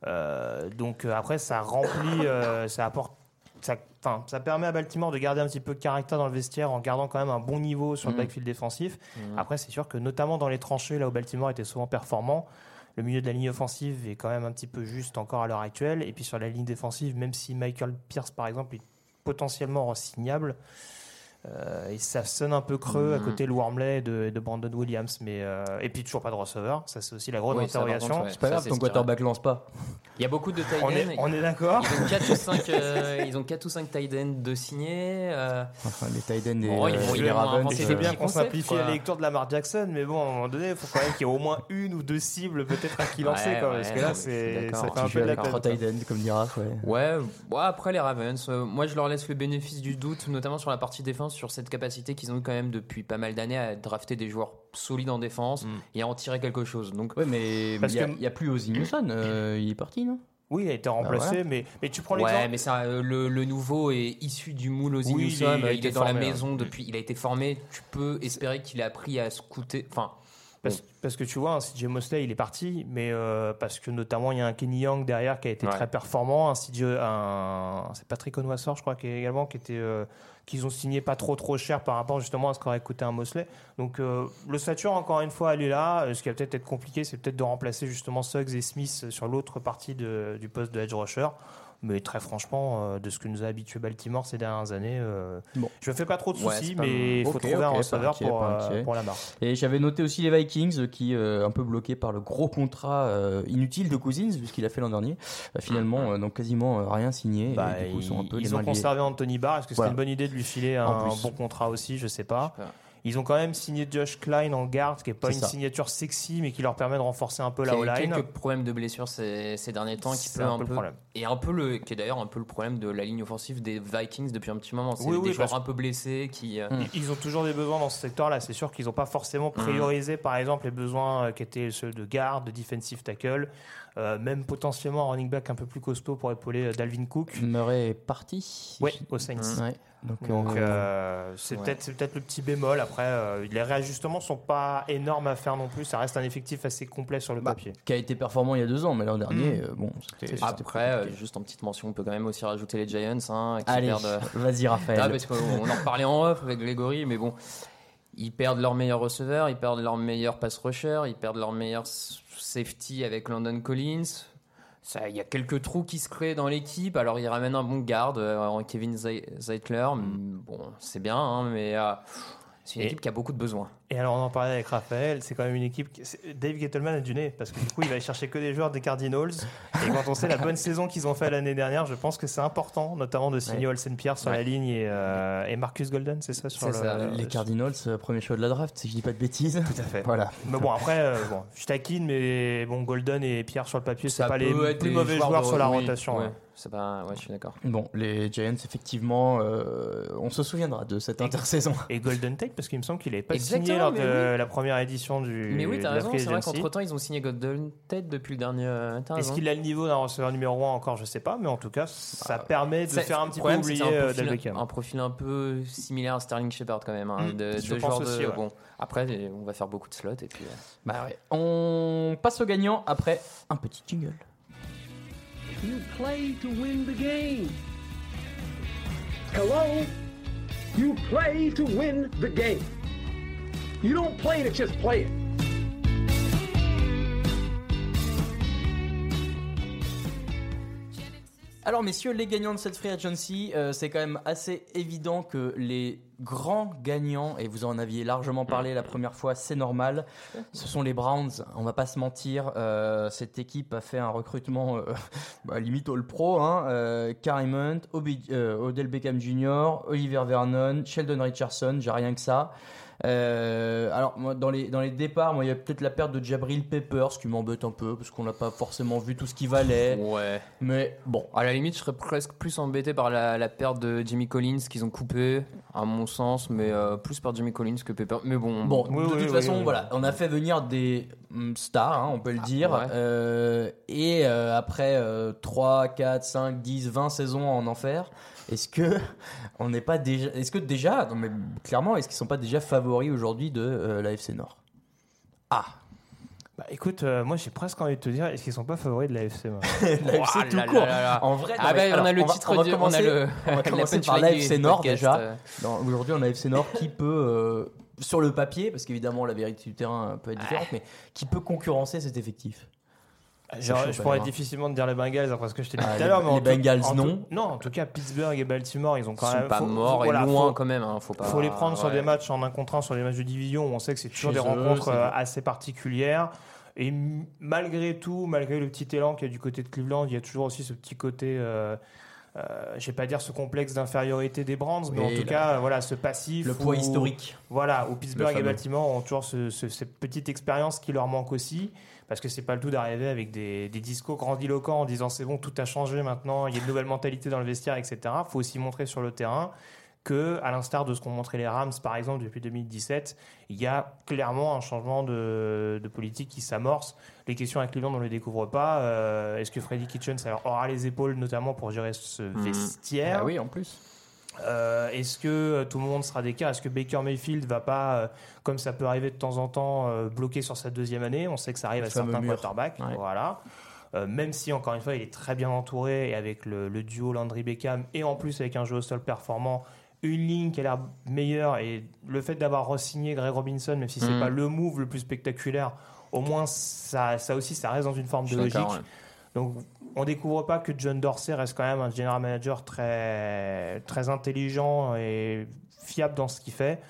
Euh, donc euh, après, ça remplit, euh, ça apporte, ça, permet à Baltimore de garder un petit peu de caractère dans le vestiaire en gardant quand même un bon niveau sur le Mhm. backfield défensif. Mhm. Après, c'est sûr que notamment dans les tranchées, là où Baltimore était souvent performant, le milieu de la ligne offensive est quand même un petit peu juste encore à l'heure actuelle. Et puis sur la ligne défensive, même si Michael Pierce, par exemple, est potentiellement re-signable, euh, et ça sonne un peu creux à Mhm. côté de Wormley et de, de Brandon Williams. Mais, euh, et puis toujours pas de receveur. Ça, c'est aussi la grosse Oui, interrogation. ouais. C'est pas grave, c'est ton quarterback lance pas. Il y a beaucoup de tight On ends. est, on est d'accord Ils ont 4 ou 5, ils ont quatre ou cinq tight ends de signés. euh, Enfin, les tight ends et, Bon, ils euh, vont- et ils les Ravens. euh, bien qu'on simplifie la lecture de Lamar Jackson, mais bon, à un moment donné, il faut quand même qu'il y ait au moins une ou deux cibles, peut-être à qui lancer, Ouais, quoi, ouais, parce que là, c'est, ça fait un peu de la trois tight ends, comme dira. Ouais. Ouais, après les Ravens, euh, moi je leur laisse le bénéfice du doute, notamment sur la partie défense, sur cette capacité qu'ils ont eu quand même depuis pas mal d'années à drafter des joueurs solides en défense Mm. et à en tirer quelque chose. Donc, Ouais, mais il y, a- que- il y a plus Ozzy Newson, euh, il est parti, non? Oui, il a été remplacé, voilà. mais, mais tu prends ouais, l'exemple. mais ça, euh, le, le nouveau est issu du moule aux Oui, il est- Newsom, il est dans formé, la hein. maison depuis, il a été formé. Tu peux espérer qu'il a appris à scouter. Enfin, Parce, parce que tu vois, un CJ Mosley, il est parti, mais euh, parce que notamment, il y a un Kenny Young derrière qui a été Ouais. très performant. Un CJ, un, c'est Patrick Onwassor, je crois, qui est également, qui était, euh, qu'ils ont signé pas trop trop cher par rapport justement à ce qu'aurait coûté un Mosley. Donc, euh, le stature, encore une fois, elle est là. Euh, Ce qui va peut-être être compliqué, c'est peut-être de remplacer justement Suggs et Smith sur l'autre partie du poste de edge rusher. Mais très franchement, euh, de ce que nous a habitué Baltimore ces dernières années, euh, Bon. je me fais pas trop de soucis, mais il faut trouver un receveur pour, euh, pour la barre. Et j'avais noté aussi les Vikings qui, euh, un peu bloqués par le gros contrat euh, inutile de Cousins, puisqu'il a fait l'an dernier, bah, finalement, euh, donc quasiment euh, rien signé. Bah, et du coup, ils sont un peu les ils mains ont conservé Anthony Barr. Est-ce que Voilà. c'est une bonne idée de lui filer un, bon contrat aussi? Je sais pas. je sais pas. Ils ont quand même signé Josh Klein en garde, qui est pas une ça. signature sexy, mais qui leur permet de renforcer un peu la O-line. quelques problèmes de blessures ces, ces derniers temps, qui peut un un, peu le peu, problème. et un peu le, qui est d'ailleurs un peu le problème de la ligne offensive des Vikings depuis un petit moment. C'est Oui, des oui, joueurs un peu blessés qui. euh, Mm. Ils- ont toujours des besoins dans ce secteur-là. C'est sûr qu'ils n'ont pas forcément priorisé, par exemple, les besoins euh, qui étaient ceux de garde, de defensive tackle, euh, même potentiellement un running back un peu plus costaud pour épauler euh, Dalvin Cook. Murray est parti. Oui, aux Saints. Ouais. Donc, Donc euh, c'est ouais. peut-être le petit bémol. Après, euh, les réajustements sont pas énormes à faire non plus. Ça reste un effectif assez complet sur le Bah, papier. qui a été performant il y a deux ans, mais l'an dernier, Mm. euh, bon, c'était. Après, euh, juste en petite mention, on peut quand même aussi rajouter les Giants hein, qui Allez, perdent. vas-y Raphaël. Ah, parce qu'on en reparlait en off avec Grégory, mais bon, ils perdent leur meilleur receveur, ils perdent leur meilleur pass rusher, ils perdent leur meilleur safety avec Landon Collins. Ça, Il y a quelques trous qui se créent dans l'équipe. Alors, ils ramènent un bon garde, euh, en Kevin Zei- Zeitler. Bon, c'est bien, hein, mais euh, C'est une Et- équipe qui a beaucoup de besoins. Et alors, on en parlait avec Raphaël, c'est quand même une équipe. qui- Dave Gettleman a du nez, parce que du coup, il va aller chercher que des joueurs des Cardinals. Et quand on sait la bonne saison qu'ils ont fait l'année dernière, je pense que c'est important, notamment de signer Ouais. Olsen Pierre sur la ligne et, euh, et Marcus Golden, c'est ça sur le- ça, Les Cardinals, euh, premier choix de la draft, si je dis pas de bêtises. Tout à fait. Voilà. Mais bon, après, euh, bon, je taquine, mais bon, Golden et Pierre sur le papier, c'est pas les plus mauvais joueurs de- sur la oui, rotation. ouais. hein. C'est pas, ouais, je suis d'accord. Bon, les Giants, effectivement, euh, on se souviendra de cette intersaison. Et Golden Tate, parce qu'il me semble qu'il n'avait pas Exactement, signé lors de la première édition du. Mais oui, t'as raison. C'est vrai qu'entre temps, ils ont signé Golden Tate depuis le dernier. euh, Est-ce qu'il a le niveau d'un receveur numéro 1 encore Je sais pas, mais en tout cas, ça permet de faire un petit peu problème, oublier un euh, profil- Beckham. Un profil un peu similaire à Sterling Shepard quand même. hein, Mm, de, je de pense genre de- aussi, ouais. Bon, après, on va faire beaucoup de slots et puis. euh, Bah ouais. On passe au gagnant après un petit jingle. You play to win the game? Hello? You play to win the game. Alors messieurs, les gagnants de cette Free Agency, euh, c'est quand même assez évident que les grands gagnants, et vous en aviez largement parlé la première fois, c'est normal, ce sont les Browns, on va pas se mentir, euh, cette équipe a fait un recrutement euh, bah, limite all pro, hein, Obi- euh, Odell Beckham Jr., Oliver Vernon, Sheldon Richardson, j'ai rien que ça. Euh, alors moi, dans les dans les départs, moi il y a peut-être la perte de Jabril Peppers qui m'embête un peu parce qu'on n'a pas forcément vu tout ce qu'il valait. Ouais. Mais bon, À la limite, je serais presque plus embêté par la, la perte de Jimmy Collins qu'ils ont coupé, à mon sens, mais euh, plus par Jimmy Collins que Pepper. Mais bon, Bon, Oui, de oui, toute oui, façon, oui. voilà, on a fait venir des mm, stars, hein, on peut le dire. ouais. Euh, et euh, après euh, 3, 4, 5, 10, 20 saisons en enfer, est-ce que on n'est pas déjà. Est-ce que déjà, non mais clairement, est-ce qu'ils sont pas déjà favoris aujourd'hui de euh, la FC Nord? Ah Bah, écoute, euh, moi j'ai presque envie de te dire, est-ce qu'ils sont pas favoris de la FC La FC Oh tout là court là là là. En vrai, Ah bah, on a le va- titre on va du- on a commencer- le- on va la commencer par l'AFC du Nord podcast, déjà. euh. Aujourd'hui, on a FC Nord qui peut, euh, sur le papier, parce qu'évidemment la vérité du terrain peut être différente, mais qui peut concurrencer cet effectif Genre, chaud, je pourrais hein. difficilement te dire les Bengals après ce que je t'ai dit Ah, tout les- à l'heure. mais les en tout- Bengals, en tout- non. Non, en tout cas, Pittsburgh et Baltimore, ils ont Ils quand sont même. pas faut- morts et loin faut- quand même. Hein, faut pas. faut les prendre sur des matchs en un contre un, sur des matchs de division où on sait que c'est toujours Chez des eux, rencontres euh, assez particulières. Et malgré tout, malgré le petit élan qu'il y a du côté de Cleveland, il y a toujours aussi ce petit côté, euh, euh, je vais pas dire ce complexe d'infériorité des Brands, mais Oui, en tout cas, voilà, ce passif. Le poids où- historique. Voilà, où Pittsburgh et. Baltimore ont toujours ce- ce- cette petite expérience qui leur manque aussi. Parce que c'est pas le tout d'arriver avec des, des discours grandiloquents en disant c'est bon, tout a changé maintenant, il y a une nouvelle mentalité dans le vestiaire, etc. Il faut aussi montrer sur le terrain que, à l'instar de ce qu'ont montré les Rams par exemple depuis 2017, il y a clairement un changement de, de politique qui s'amorce. Les questions à Cleveland, on ne les découvre pas. Euh, Est-ce que Freddy Kitchens aura les épaules notamment pour gérer ce vestiaire Ah oui, en plus. Euh, Est-ce que euh, tout le monde sera d'écart? Est-ce que Baker Mayfield va pas, euh, comme ça peut arriver de temps en temps, bloquer sur sa deuxième année? On sait que ça arrive à certains mur. quarterbacks. Ouais. Voilà. Même si, encore une fois, il est très bien entouré et avec le, le duo Landry-Beckham et en plus avec un jeu au sol performant, une ligne qui a l'air meilleure et le fait d'avoir re-signé Greg Robinson, même si c'est Mhm. pas le move le plus spectaculaire, au moins ça, ça aussi, ça reste dans une forme de logique. d'accord, ouais. Donc, on découvre pas que John Dorsey reste quand même un general manager très, très intelligent et fiable dans ce qu'il fait.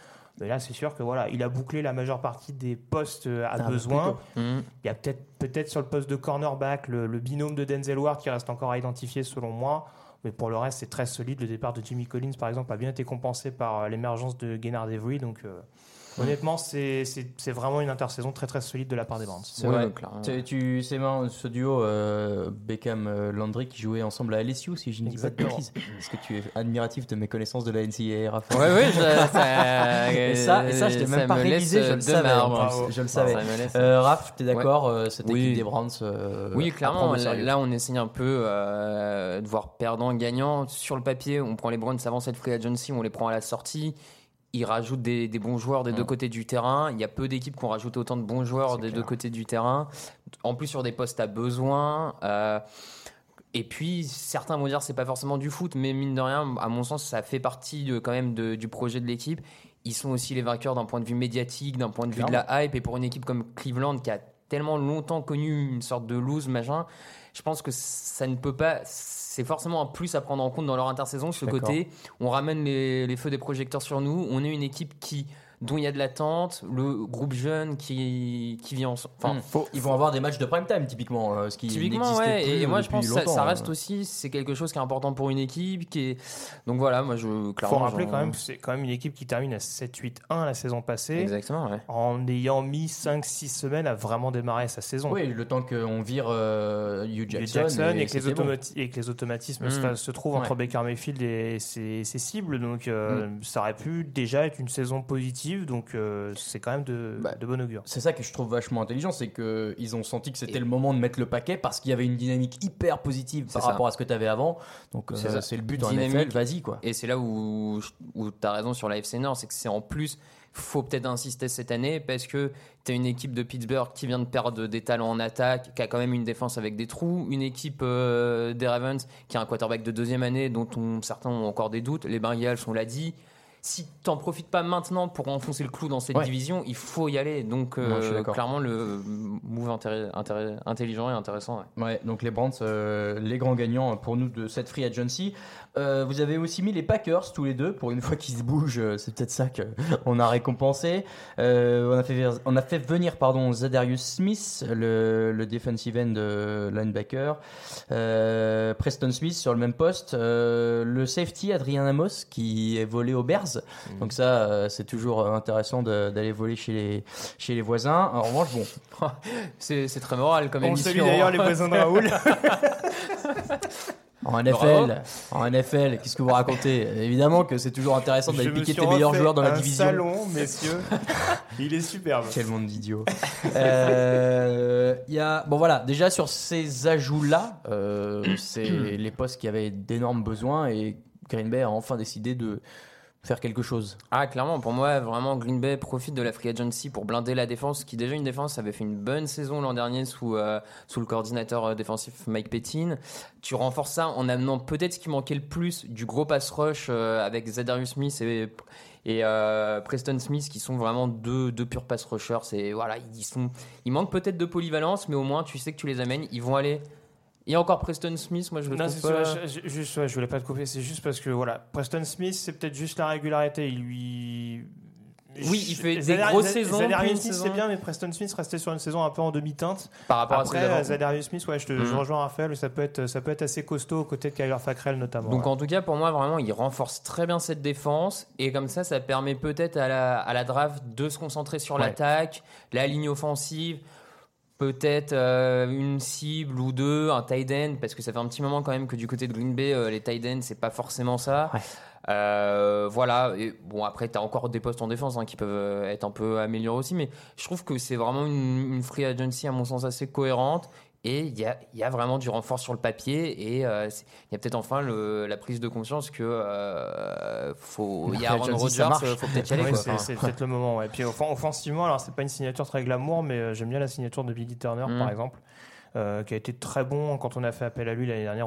Mais là, c'est sûr que voilà, il a bouclé la majeure partie des postes à Ah, besoin. plutôt. Mhm. Il y a peut-être peut-être sur le poste de cornerback le, le binôme de Denzel Ward qui reste encore à identifier selon moi. Mais pour le reste, c'est très solide. Le départ de Jimmy Collins, par exemple, a bien été compensé par euh, l'émergence de Gennard Avery. Donc, euh, honnêtement, c'est c'est- c'est vraiment une intersaison très très solide de la part des Browns. C'est Ouais, vrai. Tu, marrant, ce duo euh, Beckham-Landry qui jouait ensemble à LSU, si je ne dis pas de bêtises. Est-ce que tu es admiratif de mes connaissances de la NCAA, Raphaël Ouais, ouais, je- ça, Et ça, et ça, je t'ai ça même pas laisse je le savais. Bravo. Je le savais. Ça me laisse- Euh, Raph, t'es d'accord euh, Cette Oui. équipe des Browns euh, Oui, clairement. Là, là, on essaye un peu euh, de voir perdant, gagnant. Sur le papier, on prend les Browns avant cette free agency, on les prend à la sortie. Ils rajoutent des, des bons joueurs des deux côtés du terrain. Il y a peu d'équipes qui ont rajouté autant de bons joueurs des deux côtés du terrain. En plus, sur des postes à besoin. Euh, et puis, certains vont dire que c'est pas forcément du foot, mais mine de rien, à mon sens, ça fait partie de, quand même de- du projet de l'équipe. Ils sont aussi les vainqueurs d'un point de vue médiatique, d'un point de vue de la hype. Et pour une équipe comme Cleveland qui a tellement longtemps connu une sorte de lose, machin, je pense que ça ne peut pas. C'est forcément un plus à prendre en compte dans leur intersaison, ce côté. On ramène les, les feux des projecteurs sur nous. On est une équipe qui dont il y a de l'attente, le groupe jeune qui, qui vit ensemble. Enfin, Hmm. Ils vont avoir des matchs de prime time typiquement, euh, ce qui Typiquement, ouais. plus Et moi, je pense que ça, ça hein. reste aussi, c'est quelque chose qui est important pour une équipe. Qui est... Donc voilà, moi, je Il clairement. faut rappeler quand même que c'est quand même une équipe qui termine à 7-8-1 la saison passée. Exactement, ouais. En ayant mis 5-6 semaines à vraiment démarrer sa saison. Oui, le temps qu'on vire euh, Hugh Hugh Jackson, Jackson et, que les c'était bon. automati- et que les automatismes se, se trouvent entre. Baker Mayfield et ses, ses cibles. Donc euh, Mm. ça aurait pu déjà être une saison positive. Donc euh, c'est quand même de, Bah, de bon augure. C'est ça que je trouve vachement intelligent, c'est qu'ils ont senti que c'était le moment de mettre le paquet parce qu'il y avait une dynamique hyper positive par ça. rapport à ce que tu avais avant. Donc euh, C'est le but en Dynamique. NFL, vas-y quoi. Et c'est là où, où tu as raison sur la FC Nord, c'est que c'est en plus, faut peut-être insister cette année parce que tu as une équipe de Pittsburgh qui vient de perdre des talents en attaque, qui a quand même une défense avec des trous, une équipe euh, des Ravens qui a un quarterback de deuxième année dont on- certains ont encore des doutes, les Bengals, on l'a dit. Si t'en profites pas maintenant pour enfoncer le clou dans cette Ouais. division, il faut y aller. Donc, euh, clairement, le move intelligent et intéressant. ouais. Ouais, donc les Brands, euh, les grands gagnants pour nous de cette free agency. Euh, vous avez aussi mis les Packers tous les deux. Pour une fois qu'ils se bougent, c'est peut-être ça qu'on a récompensé. On, a fait, on a fait venir pardon, Zadarius Smith, le, le defensive end linebacker. Preston Smith sur le même poste. Le safety Adrien Amos qui est volé aux Bears. Donc ça, euh, c'est toujours intéressant de- d'aller voler chez les, chez les voisins. En revanche, bon, C'est très moral comme On émission. salue d'ailleurs les voisins de Raoul. En NFL, en NFL, qu'est-ce que vous racontez? Évidemment que c'est toujours intéressant d'aller piquer tes meilleurs joueurs dans la un division. salon, messieurs. Il est superbe. Quel monde d'idiots. Euh, Il y a bon voilà déjà sur ces ajouts là, c'est les postes qui avaient d'énormes besoins et Green Bay a enfin décidé de faire quelque chose. Ah, clairement, pour moi, vraiment, Green Bay profite de la free agency pour blinder la défense, qui déjà une défense avait fait une bonne saison l'an dernier sous, euh, sous le coordinateur euh, défensif Mike Pettin. Tu renforces ça en amenant peut-être ce qui manquait le plus du gros pass rush euh, avec Zadarius Smith et, et Preston Smith, qui sont vraiment deux, deux purs pass rushers. C'est, voilà, ils, ils manquent peut-être de polyvalence, mais au moins, tu sais que tu les amènes, ils vont aller. Et encore Preston Smith, moi je le Non, trouve pas... ça, je, juste, ouais, je voulais pas te couper, c'est juste parce que voilà, Preston Smith, c'est peut-être juste la régularité. Il lui. Oui, il fait des grosses saisons, Zadarius Smith, c'est bien, mais Preston Smith restait sur une saison un peu en demi-teinte. Par rapport à Après, j'avais- Zadarius Smith, ouais, je, te, je Mhm. rejoins Raphaël, ça peut, être, ça peut être assez costaud aux côtés de Kyler Fackrell notamment. Donc ouais. en tout cas, pour moi, vraiment, il renforce très bien cette défense. Et comme ça, ça permet peut-être à la, à la draft de se concentrer sur Ouais. l'attaque, la ligne offensive, peut-être euh, une cible ou deux, un tight end, parce que ça fait un petit moment quand même que du côté de Green Bay, euh, les tight ends, c'est pas forcément ça. Ouais. Euh, voilà, et bon après tu as encore des postes en défense hein, qui peuvent euh, être un peu améliorés aussi, mais je trouve que c'est vraiment une, une free agency à mon sens assez cohérente et il y a, il y a vraiment du renfort sur le papier et euh, il y a peut-être enfin le- la prise de conscience que euh, faut, il y a Aaron Rodgers, euh, faut peut-être y aller. Ouais, quoi. c'est peut-être le moment. Ouais. Puis offen- offensivement, alors c'est pas une signature très glamour, mais euh, j'aime bien la signature de Billy Turner Mm. par exemple, euh, qui a été très bon quand on a fait appel à lui l'année dernière.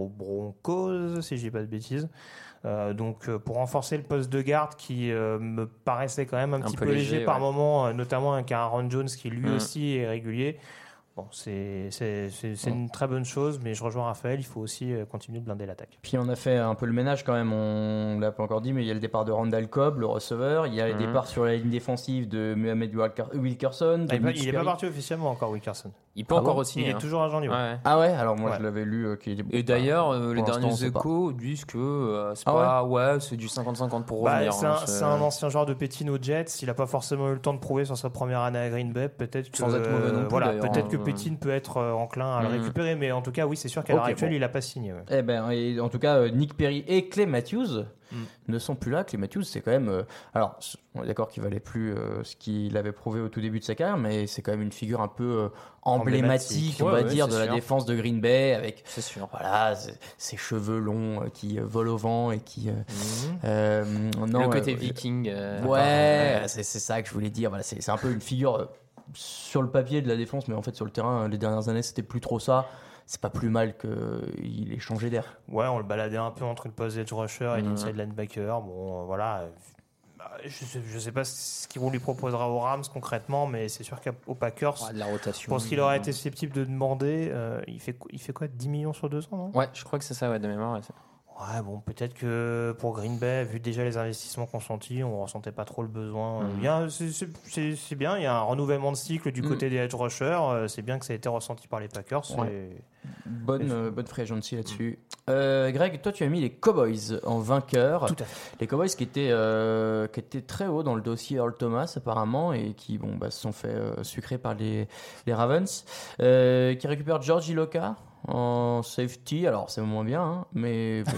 aux Broncos, si je dis pas de bêtises. Euh, donc euh, pour renforcer le poste de garde qui euh, me paraissait quand même un, petit peu peu léger, léger, par ouais. moment, euh, notamment avec un Aaron Jones qui lui Mm. aussi est régulier. Bon, c'est c'est- c'est- c'est une très bonne chose, mais je rejoins Raphaël, il faut aussi continuer de blinder l'attaque. Puis on a fait un peu le ménage quand même, on l'a pas encore dit, mais il y a le départ de Randall Cobb, le receveur, il y a le Mhm. départ sur la ligne défensive de Mohamed Wilker- Wilkerson. Ah, il n'est pas parti officiellement encore, Wilkerson. Il peut Ah encore bon aussi. Il est toujours agent libre. Ouais. Ah ouais, alors moi Ouais. je l'avais lu euh, qu'il. Et d'ailleurs, euh, les derniers échos disent que euh, c'est Ah pas. Ouais, c'est du 50-50 pour Bah, revenir. c'est hein, un, c'est un ancien joueur de Pétine aux Jets. Il n'a pas forcément eu le temps de prouver sur sa première année à Green Bay. Peut-être que, Sans être mauvais non plus, voilà, peut-être que hein. Pétine peut être euh, enclin à le Mhm. récupérer. Mais en tout cas, oui, c'est sûr qu'à l'heure actuelle, bon. il n'a pas signé. ouais. Eh ben, et en tout cas, euh, Nick Perry et Clay Matthews Mm. ne sont plus là. Clay Matthews, c'est quand même. euh, alors, on est d'accord qu'il valait plus euh, ce qu'il avait prouvé au tout début de sa carrière, mais c'est quand même une figure un peu euh, emblématique, on va ouais, dire, de la défense de Green Bay, avec sûr. voilà ses, cheveux longs qui volent au vent et qui. Mhm. euh, non, le côté viking. Ouais, c'est c'est ça que je voulais dire. Voilà, c'est un peu une figure sur le papier de la défense, mais en fait sur le terrain, les dernières années, c'était plus trop ça. C'est pas plus mal qu'il ait changé d'air. Ouais, on le baladait un peu entre le poste edge rusher et Mhm. l'inside linebacker. Bon, euh, voilà. Bah, Je sais, je sais pas ce qu'on lui proposera aux Rams concrètement, mais c'est sûr qu'aux Packers, Ouais, de la rotation. pour ce qu'il aurait été susceptible de demander, euh, il, fait, il fait quoi? 10 millions sur deux ans, non? Ouais, je crois que c'est ça, ouais, de mémoire. ouais, Ouais, bon, peut-être que pour Green Bay, vu déjà les investissements consentis, on ressentait pas trop le besoin. A- c'est- bien, il y a un renouvellement de cycle du Mhm. côté des edge rushers. euh, C'est bien que ça a été ressenti par les Packers. Ouais. et- Bonne, euh, bonne free agency là-dessus. Euh, Greg, toi tu as mis les Cowboys en vainqueur. Tout à fait. Les Cowboys qui étaient, euh, qui étaient très haut dans le dossier Earl Thomas apparemment et qui bon, bah, se sont fait sucrer par les, les Ravens. Qui récupèrent George Iloka en safety. Alors c'est moins bien, hein, mais... bon,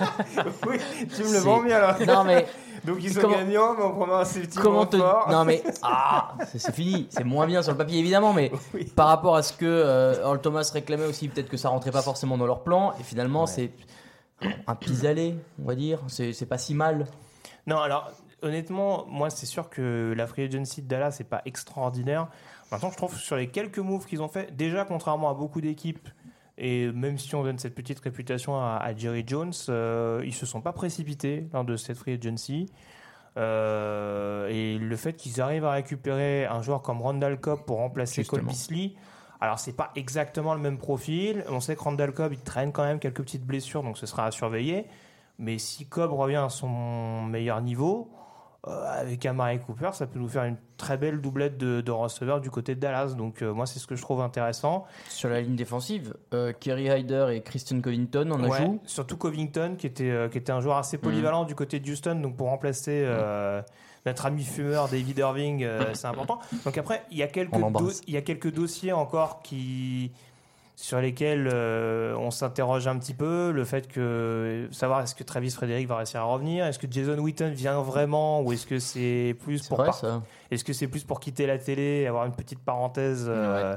oui, tu me le vends bien là. non mais... Donc ils sont Comment- gagnants, mais on prend un safety Comment te... fort. Non mais... Ah C'est fini. C'est moins bien sur le papier évidemment, mais... Oui. par rapport à ce que euh, Earl Thomas réclamait aussi, peut-être que ça rentrait pas forcément dans leur plan, et finalement c'est un pis-aller, on va dire, c'est c'est pas si mal. Non, alors honnêtement, moi c'est sûr que la free agency de Dallas c'est pas extraordinaire. Maintenant, je trouve que sur les quelques moves qu'ils ont fait, déjà contrairement à beaucoup d'équipes, et même si on donne cette petite réputation à, à Jerry Jones, euh, ils se sont pas précipités lors de cette free agency. Euh, et le fait qu'ils arrivent à récupérer un joueur comme Randall Cobb pour remplacer Cole. Beasley, alors c'est pas exactement le même profil. On sait que Randall Cobb il traîne quand même quelques petites blessures, donc ce sera à surveiller. Mais si Cobb revient à son meilleur niveau, euh, avec Amari Cooper, ça peut nous faire une très belle doublette de, de receveurs du côté de Dallas. Donc euh, moi, c'est ce que je trouve intéressant. Sur la ligne défensive, euh, Kerry Hyder et Christian Covington en Ouais, ajout. surtout Covington, qui était, euh, qui était un joueur assez polyvalent du côté de Houston, donc pour remplacer euh, notre ami fumeur David Irving, euh, c'est important. Donc après, il y, a quelques On do- l'embrasse. il y a quelques dossiers encore qui sur lesquels euh, on s'interroge un petit peu. Le fait que savoir est-ce que Travis Frédéric va réussir à revenir, est-ce que Jason Witten vient vraiment, ou est-ce que c'est plus pour par- est-ce que c'est plus pour quitter la télé, avoir une petite parenthèse euh,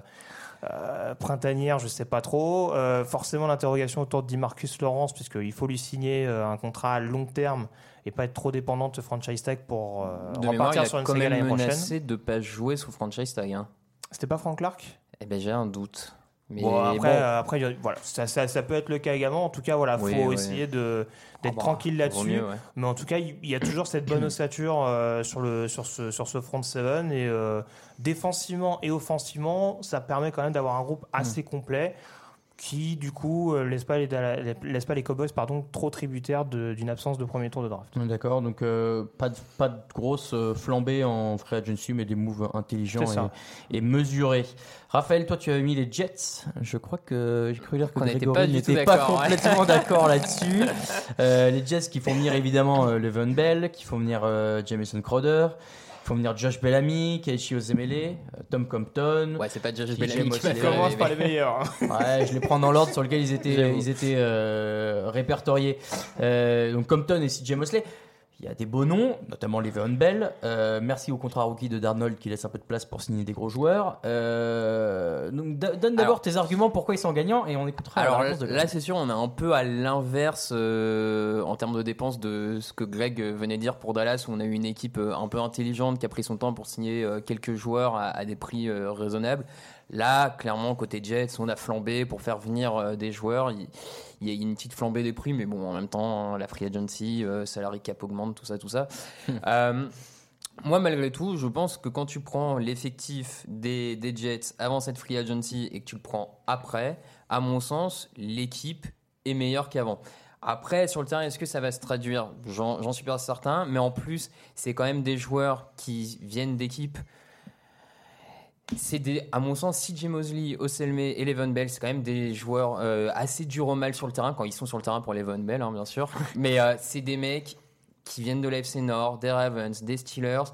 euh, printanière, je sais pas trop. Forcément, l'interrogation autour de Marcus Lawrence, puisqu'il faut lui signer un contrat à long terme et pas être trop dépendant de ce franchise tag pour De mémoire, il repartir a sur une saga l'année prochaine. menacé de pas jouer sous franchise tag. Hein. C'était pas Frank Clark? Eh ben j'ai un doute. Mais Bon, après, bon. euh, après voilà, ça, ça, ça peut être le cas également. En tout cas, voilà, faut Oui, essayer de d'être Ah bah, tranquille là-dessus. ouais. Mais en tout cas, il y a toujours cette bonne ossature euh, sur, le, sur, ce, sur ce front seven. Et euh, défensivement et offensivement, ça permet quand même d'avoir un groupe assez complet qui, du coup, euh, laisse pas les, laisse pas les Cowboys pardon, trop tributaires d'une absence de premier tour de draft. D'accord, donc euh, pas, de, pas de grosse euh, flambée en free agency, mais des moves intelligents et, et mesurés. Raphaël, toi tu as mis les Jets. Je crois que j'ai cru lire que Qu'on n'était Grégory n'était pas complètement d'accord là-dessus. Euh, les Jets qui font venir évidemment euh, Le'Veon Bell, qui font venir euh, Jamison Crowder, font venir Josh Bellamy, Keiichi Ozemele, euh, Tom Compton. Ouais, c'est pas Josh Bellamy qui Commence les- par les meilleurs. Ouais, je les prends dans l'ordre sur lequel ils étaient, ils étaient euh, répertoriés. Euh, donc Compton et CJ Mosley. Il y a des beaux noms, notamment Le'Veon Bell. Euh, merci au contrat rookie de Darnold qui laisse un peu de place pour signer des gros joueurs. Euh, donc donne d'abord tes arguments pourquoi ils sont gagnants et on écoutera Alors la de là, c'est sûr, on est un peu à l'inverse euh, en termes de dépenses de ce que Greg venait de dire pour Dallas, où on a eu une équipe un peu intelligente qui a pris son temps pour signer quelques joueurs à, à des prix raisonnables. Là, clairement, côté Jets, on a flambé pour faire venir des joueurs. Il, il y a une petite flambée des prix, mais bon, en même temps, hein, la free agency, euh, salary cap augmente, tout ça, tout ça. Euh, moi, malgré tout, je pense que quand tu prends l'effectif des, des Jets avant cette free agency et que tu le prends après, à mon sens, l'équipe est meilleure qu'avant. Après, sur le terrain, est-ce que ça va se traduire? J'en j'en suis pas certain, mais en plus, c'est quand même des joueurs qui viennent d'équipes c'est des, à mon sens, CJ Mosley, Oselme et Levan Bell, c'est quand même des joueurs euh, assez durs au mal sur le terrain, quand ils sont sur le terrain pour Levan Bell, hein, bien sûr. Mais euh, c'est des mecs qui viennent de l'AFC Nord, des Ravens, des Steelers,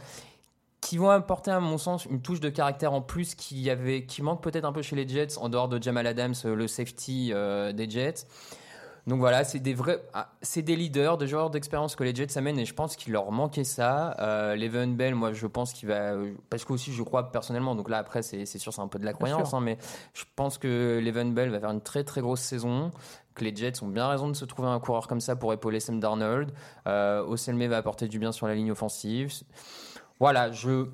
qui vont apporter, à mon sens, une touche de caractère en plus qui, avait, qui manque peut-être un peu chez les Jets, en dehors de Jamal Adams, euh, le safety euh, des Jets. Donc voilà, c'est des vrais, ah, c'est des leaders, des joueurs d'expérience que les Jets amènent et je pense qu'il leur manquait ça. Euh, Bell, moi je pense qu'il va, parce que aussi je crois personnellement, donc là après c'est, c'est sûr c'est un peu de la croyance, hein, mais je pense que Levan Bell va faire une très très grosse saison, que les Jets ont bien raison de se trouver un coureur comme ça pour épauler Sam Darnold. Euh, Oselme va apporter du bien sur la ligne offensive. Voilà, je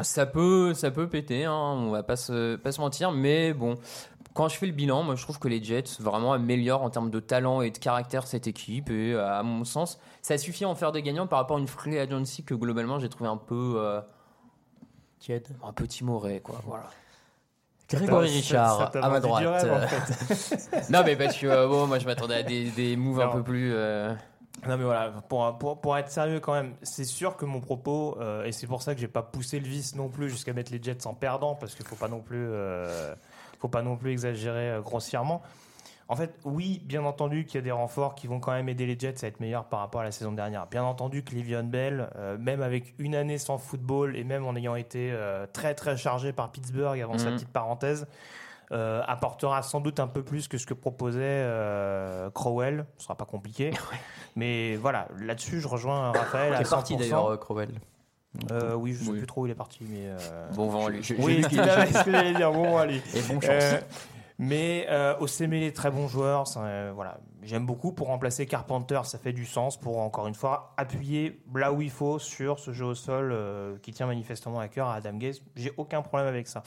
ça peut, ça peut péter, hein, on va pas se, pas se mentir, mais bon, quand je fais le bilan, moi je trouve que les Jets vraiment améliorent en termes de talent et de caractère cette équipe, et euh, à mon sens, ça suffit à en faire des gagnants par rapport à une free agency que globalement j'ai trouvé un peu. euh, Tiède. Un peu timoré, quoi, voilà. Grégory Ça- ça Richard, à ma droite. du rêve, en fait. non, mais parce que euh, bon, moi je m'attendais à des, des moves un peu plus. euh, Non mais voilà, pour, pour, pour être sérieux quand même, c'est sûr que mon propos, euh, et c'est pour ça que j'ai pas poussé le vice non plus jusqu'à mettre les Jets en perdant, parce qu'il faut pas non plus, euh, faut pas non plus exagérer euh, grossièrement. En fait, oui, bien entendu qu'il y a des renforts qui vont quand même aider les Jets à être meilleurs par rapport à la saison dernière. Bien entendu que Livion Bell, euh, même avec une année sans football et même en ayant été euh, très très chargé par Pittsburgh avant sa Mhm. petite parenthèse, euh, apportera sans doute un peu plus que ce que proposait Crowell. Ce sera pas compliqué. Mais voilà, là-dessus, je rejoins Raphaël Qui est parti 100%. d'ailleurs, Crowell. Euh, oui, je sais Oui. plus trop où il est parti, mais. euh, Bon vent à lui. Je- Oui, ce que j'allais dire. Bon, allez. Et bon chance. Euh, mais euh, Osemele, très bon joueur. ça, euh, voilà, j'aime beaucoup pour remplacer Carpenter. Ça fait du sens pour encore une fois appuyer là où il faut sur ce jeu au sol euh, qui tient manifestement à cœur à Adam Gaze. J'ai aucun problème avec ça.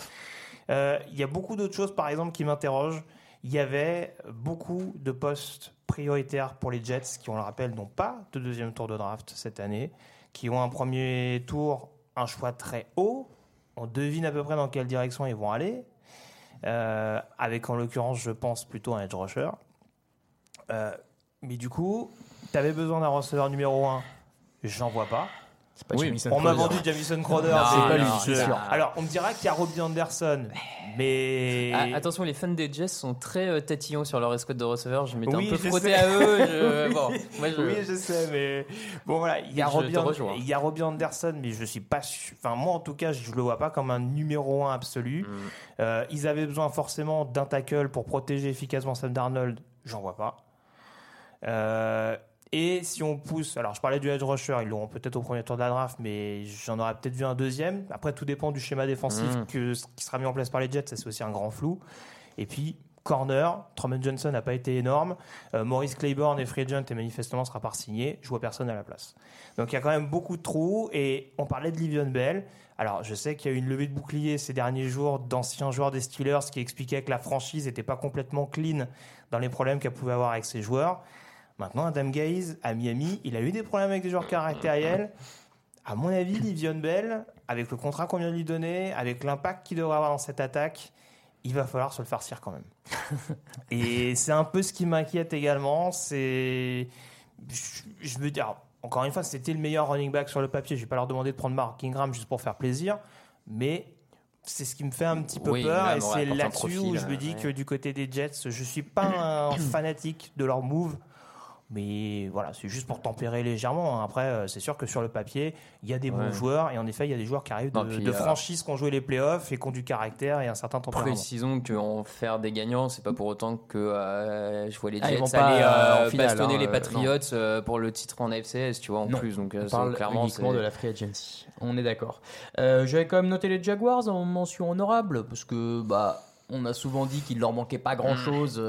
Euh, Il y a beaucoup d'autres choses, par exemple, qui m'interrogent. Il y avait beaucoup de postes prioritaires pour les Jets qui, on le rappelle, n'ont pas de deuxième tour de draft cette année, qui ont un premier tour, un choix très haut. On devine à peu près dans quelle direction ils vont aller. Euh, avec en l'occurrence, je pense plutôt un edge rusher. Euh, mais du coup, tu besoin d'un receveur numéro 1. J'en vois pas. Pas oui, On m'a vendu Jamison Crowder. C'est pas non, lui. c'est Je- sûr. Alors, on me dira qu'il y a Robbie Anderson. Mais. Ah, attention, les fans des Jets sont très euh, tatillons sur leur escouade de receveurs. Je m'étais Oui, un peu frotté sais. à eux. je- Oui. bon, moi, je- Oui, je sais, mais bon voilà, il y a Robbie, te An- rejoins. il y a Robbie Anderson, mais je suis pas, enfin moi en tout cas, je le vois pas comme un numéro un absolu. Mm. Euh, ils avaient besoin forcément d'un tackle pour protéger efficacement Sam Darnold, j'en vois pas. Euh, et si on pousse, alors je parlais du edge rusher, ils l'auront peut-être au premier tour de la draft, mais j'en aurais peut-être vu un deuxième. Après, tout dépend du schéma défensif Mm. que, qui sera mis en place par les Jets, ça c'est aussi un grand flou. Et puis, corner, Truman Johnson n'a pas été énorme. Euh, Maurice Claiborne est free agent et manifestement sera pas signé. Je vois personne à la place. Donc il y a quand même beaucoup de trous. Et on parlait de Livion Bell. Alors je sais qu'il y a eu une levée de bouclier ces derniers jours d'anciens joueurs des Steelers qui expliquaient que la franchise n'était pas complètement clean dans les problèmes qu'elle pouvait avoir avec ses joueurs. Maintenant, Adam Gaze à Miami, il a eu des problèmes avec des joueurs caractériels. À mon avis, Livion Bell, avec le contrat qu'on vient de lui donner, avec l'impact qu'il devrait avoir dans cette attaque, il va falloir se le farcir quand même. Et c'est un peu ce qui m'inquiète également. C'est, je, je veux dire, encore une fois, c'était le meilleur running back sur le papier. Je vais pas leur demander de prendre Mark Ingram juste pour faire plaisir, mais c'est ce qui me fait un petit peu Oui, peur. Et c'est là-dessus où je me dis ouais. que du côté des Jets, je suis pas un fanatique de leur move. Mais voilà, c'est juste pour tempérer légèrement. hein. Après, euh, c'est sûr que sur le papier, il y a des bons Ouais. joueurs. Et en effet, il y a des joueurs qui arrivent Non, de, de euh, franchises qui ont joué les playoffs et qui ont du caractère et un certain tempérament. Précisons qu'en faire des gagnants, c'est pas pour autant que euh, je vois les Ah, ils Jets vont pas, aller euh, euh, en finale, bastonner hein, les Patriots euh, pour le titre en AFCS, tu vois, en Non. plus. Donc, On parle clairement, uniquement de la free agency. On est d'accord. Euh, J'avais quand même noté les Jaguars en mention honorable parce que bah on a souvent dit qu'il leur manquait pas grand chose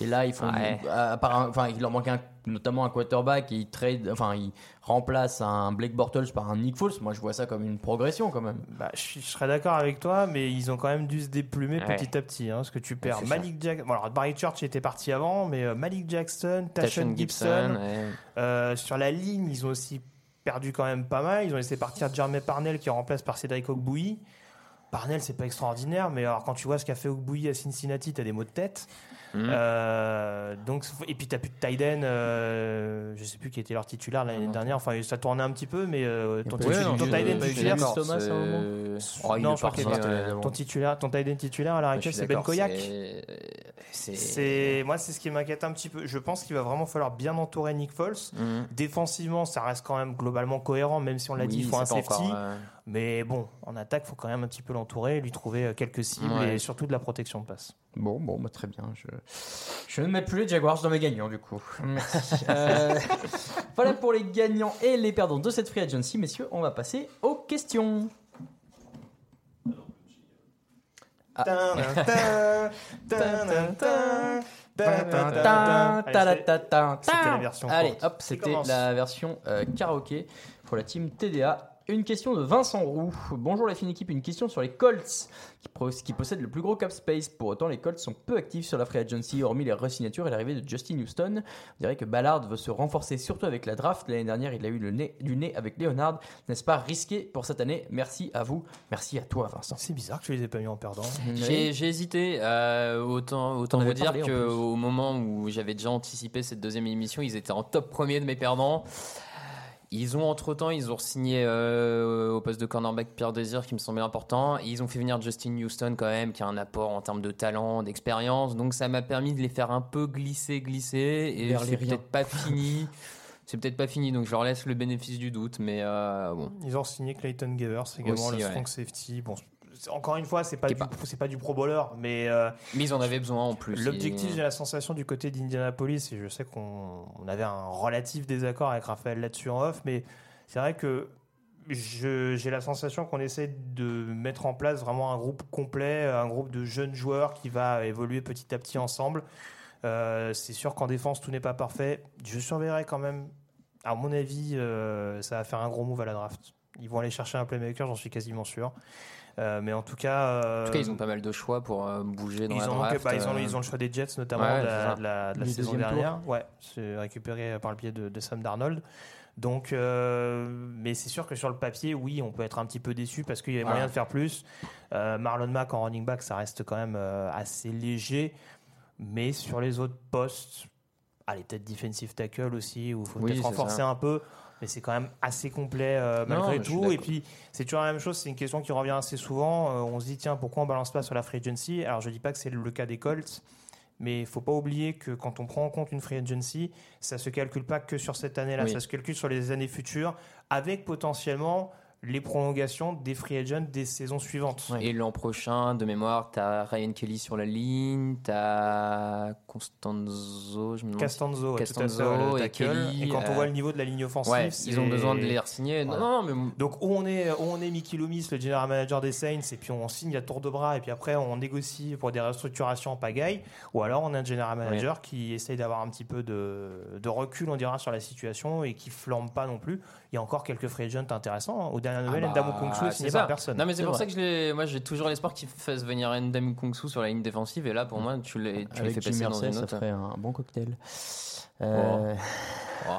et là ils font Ouais. à part un- enfin il leur manquait un- notamment un quarterback et ils trade enfin ils remplacent un Blake Bortles par un Nick Foles. Moi je vois ça comme une progression quand même. Bah, je, serais d'accord avec toi, mais ils ont quand même dû se déplumer Ouais. petit à petit. Hein, parce que tu perds. Malik Jackson. Bon, alors Barry Church était parti avant, mais euh, Malik Jackson, Tashon Gibson. ouais. Euh, sur la ligne, ils ont aussi perdu quand même pas mal. Ils ont laissé partir Jeremy Parnell qui remplace par Cédric Ogboui. Parnell, c'est pas extraordinaire, mais alors quand tu vois ce qu'a fait Ogbuyi à Cincinnati, t'as des maux de tête. Mhm. Euh, donc, et puis t'as plus de Tyden, euh, je sais plus qui était leur titulaire l'année dernière. Enfin, ça tournait un petit peu, mais euh, ton, titu- eu- ton Tyden titulaire, Thomas, à un moment oh, non, je crois qu'il ton titulaire, ton Tyden titulaire à l'heure actuelle, c'est Ben Koyak. c'est- moi, c'est ce qui m'inquiète un petit peu. Je pense qu'il va vraiment falloir bien entourer Nick Foles. Mhm. Défensivement, ça reste quand même globalement cohérent, même si on l'a dit, il faut un safety. encore, euh, Mais bon, en attaque, il faut quand même un petit peu l'entourer, lui trouver euh, quelques cibles Ouais. et surtout de la protection de passe. Bon, bon, bah, très bien. Je... je ne mets plus les Jaguars dans mes gagnants, du coup. Merci. Euh, voilà pour les gagnants et les perdants de cette free agency. Messieurs, on va passer aux questions. Ah. Ta- ta- ta- ta- ta- C'était la version Allez, hop, c'était la version euh, karaoké pour la team TDA. Une question de Vincent Roux. Bonjour la fine équipe, une question sur les Colts qui, possèdent le plus gros cap space. Pour autant, les Colts sont peu actifs sur la free agency, hormis les re-signatures et l'arrivée de Justin Houston. On dirait que Ballard veut se renforcer surtout avec la draft. L'année dernière, il a eu le nez, du nez avec Leonard. N'est-ce pas risqué pour cette année? Merci à vous. Merci à toi, Vincent. C'est bizarre que tu les aies pas mis en perdant. J'ai hésité. euh, autant autant vous dire qu'au moment où j'avais déjà anticipé cette deuxième émission, ils étaient en top premier de mes perdants. Ils ont entre-temps, ils ont signé euh, au poste de cornerback Pierre Désir qui me semblait important. Et ils ont fait venir Justin Houston quand même, qui a un apport en termes de talent, d'expérience. Donc ça m'a permis de les faire un peu glisser, glisser. Et Vers les c'est peut-être pas fini. C'est peut-être pas fini, donc je leur laisse le bénéfice du doute. Mais euh, bon. Ils ont signé Clayton Gavers également, Aussi, le ouais. strong safety. Bon, encore une fois, c'est pas, du, pas- du pro bowler, mais euh, Mais ils en avaient besoin en plus. l'objectif, j'ai la sensation du côté d'Indianapolis, et je sais qu'on on avait un relatif désaccord avec Raphaël là-dessus en off, mais c'est vrai que j'ai la sensation qu'on essaie de mettre en place vraiment un groupe complet, un groupe de jeunes joueurs qui va évoluer petit à petit ensemble. Euh, c'est sûr qu'en défense, tout n'est pas parfait. Je surveillerai quand même. À mon avis, euh, ça va faire un gros move à la draft. Ils vont aller chercher un playmaker, j'en suis quasiment sûr. Euh, mais en tout cas, euh, En tout cas, ils ont pas mal de choix pour euh, bouger dans ils la ont, draft. bah, ils, ont, euh. ils ont le choix des Jets, notamment Ouais, de la, de la- de la Du saison deuxième tour. dernière. Ouais, c'est récupéré par le biais de, de Sam Darnold. Donc, euh, mais c'est sûr que sur le papier, oui, on peut être un petit peu déçu parce qu'il y avait moyen de faire plus. Euh, Marlon Mack en running back, ça reste quand même euh, assez léger. Mais sur les autres postes, allez, peut-être defensive tackle aussi, où il faut Oui, peut-être renforcer ça. un peu. Mais c'est quand même assez complet euh, malgré tout. Et puis, c'est toujours la même chose. C'est une question qui revient assez souvent. Euh, on se dit, tiens, pourquoi on balance pas sur la free agency? Alors, je dis pas que c'est le cas des Colts. Mais il faut pas oublier que quand on prend en compte une free agency, ça se calcule pas que sur cette année-là, Oui. ça se calcule sur les années futures, avec potentiellement les prolongations des free agents des saisons suivantes. Et l'an prochain, de mémoire, t'as Ryan Kelly sur la ligne, t'as Constanzo, je me demande. Castanzo, ouais, tout à fait, Castanzo le et tackle. Kelly, Et quand on euh, voit le niveau de la ligne offensive, Ouais, ils ont besoin de les. Non, non, mais Donc où on est, où on est Mickey Loomis, le general manager des Saints, et puis on signe à tour de bras, et puis après on négocie pour des restructurations en pagaille, ou alors on a un general manager qui essaye d'avoir un petit peu de, de recul, on dira, sur la situation et qui flambe pas non plus. Il y a encore quelques free agents intéressants. hein. Au dernier nouvelle, Ah bah, Ndamu Kongsu est c'est signé ça. par personne. Non, mais c'est pour vrai. ça que je l'ai- moi j'ai toujours l'espoir qu'ils fassent venir Ndam Kongsu sur la ligne défensive, et là pour moi tu, l'es- tu les Avec fais passer dans une ça autre. ferait un bon cocktail. Euh, Oh.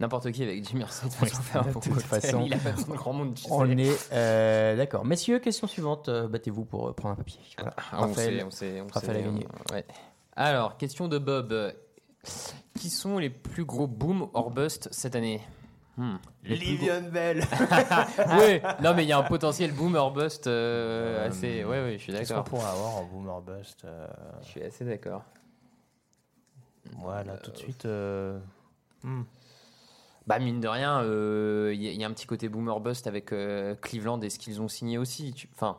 N'importe qui avec Jim Mercer, Oui, de bon toute cocktail. façon. il a pas besoin de grand monde. tu sais. on est euh, d'accord. Messieurs, question suivante. Euh, Battez-vous pour euh, prendre un papier. Voilà. Ah, on Raphaël. on sait, on sait, on- ouais. Alors, question de Bob. Qui sont les plus gros boom or bust cette année? Hmm. Livion Bell. oui, non mais il y a un potentiel boom or bust euh, assez. Ouais, ouais, je suis Qu'est-ce qu'on d'accord. pourrait avoir en boomer bust euh, Je suis assez d'accord. Voilà, tout de suite. euh, hmm. Bah mine de rien, euh, il y, a- il y a un petit côté boomer bust avec euh, Cleveland et ce qu'ils ont signé aussi. Tu- Enfin,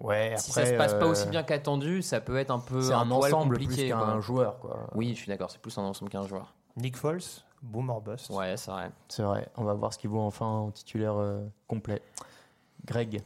Ouais, si ça après, se passe pas euh, aussi bien qu'attendu, ça peut être un peu C'est un, poil ensemble compliqué. plus qu'un quoi. joueur, quoi. Oui, je suis d'accord, c'est plus un ensemble qu'un joueur. Nick Foles, boomer bust. Ouais, c'est vrai. C'est vrai. On va voir ce qu'il vaut enfin en titulaire euh, complet. Greg.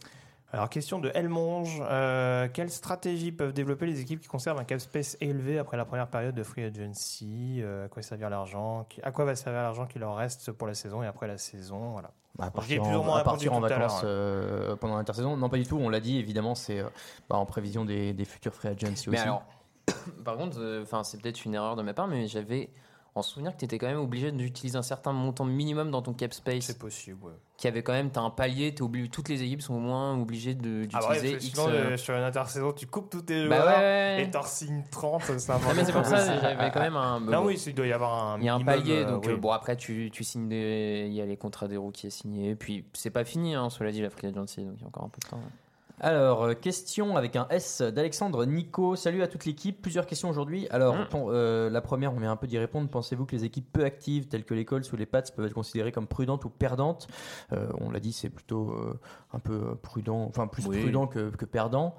Alors, question de Elmonge. Euh, quelle stratégie peuvent développer les équipes qui conservent un cap space élevé après la première période de free agency? Euh, À quoi servir l'argent À quoi va servir l'argent qui leur reste pour la saison et après la saison? Voilà. Bah, à partir, plus ou en, moins à partir en vacances euh, pendant l'intersaison. Non, pas du tout. On l'a dit, évidemment, c'est euh, bah, en prévision des, des futurs free aussi. Mais alors, par contre, euh, enfin, c'est peut-être une erreur de ma part, mais j'avais en souvenir que tu étais quand même obligé d'utiliser un certain montant minimum dans ton cap space. C'est possible, ouais. Qui avait quand même, t'as un palier, t'es obligé, toutes les équipes sont au moins obligées de- Ah d'utiliser que X. euh, euh, sur une intersaison, tu coupes tous tes Bah joueurs ouais, et t'en signes 30, c'est Non, mais c'est pour ça, j'avais quand même un. Non, oui, il doit y avoir un. Il y a un palier, euh, donc oui. euh, bon après tu, tu signes des, il y a les contrats des rookies à signer, puis c'est pas fini, hein, cela dit la free agency, donc il y a encore un peu de temps. Alors, euh, question avec un S d'Alexandre Nico. Salut à toute l'équipe. Plusieurs questions aujourd'hui. Alors, Mm. euh, la première, on vient un peu d'y répondre. Pensez-vous que les équipes peu actives, telles que les Colts ou les Pats, peuvent être considérées comme prudentes ou perdantes Euh, On l'a dit, c'est plutôt euh, un peu prudent, enfin plus Oui. prudent que, que perdant.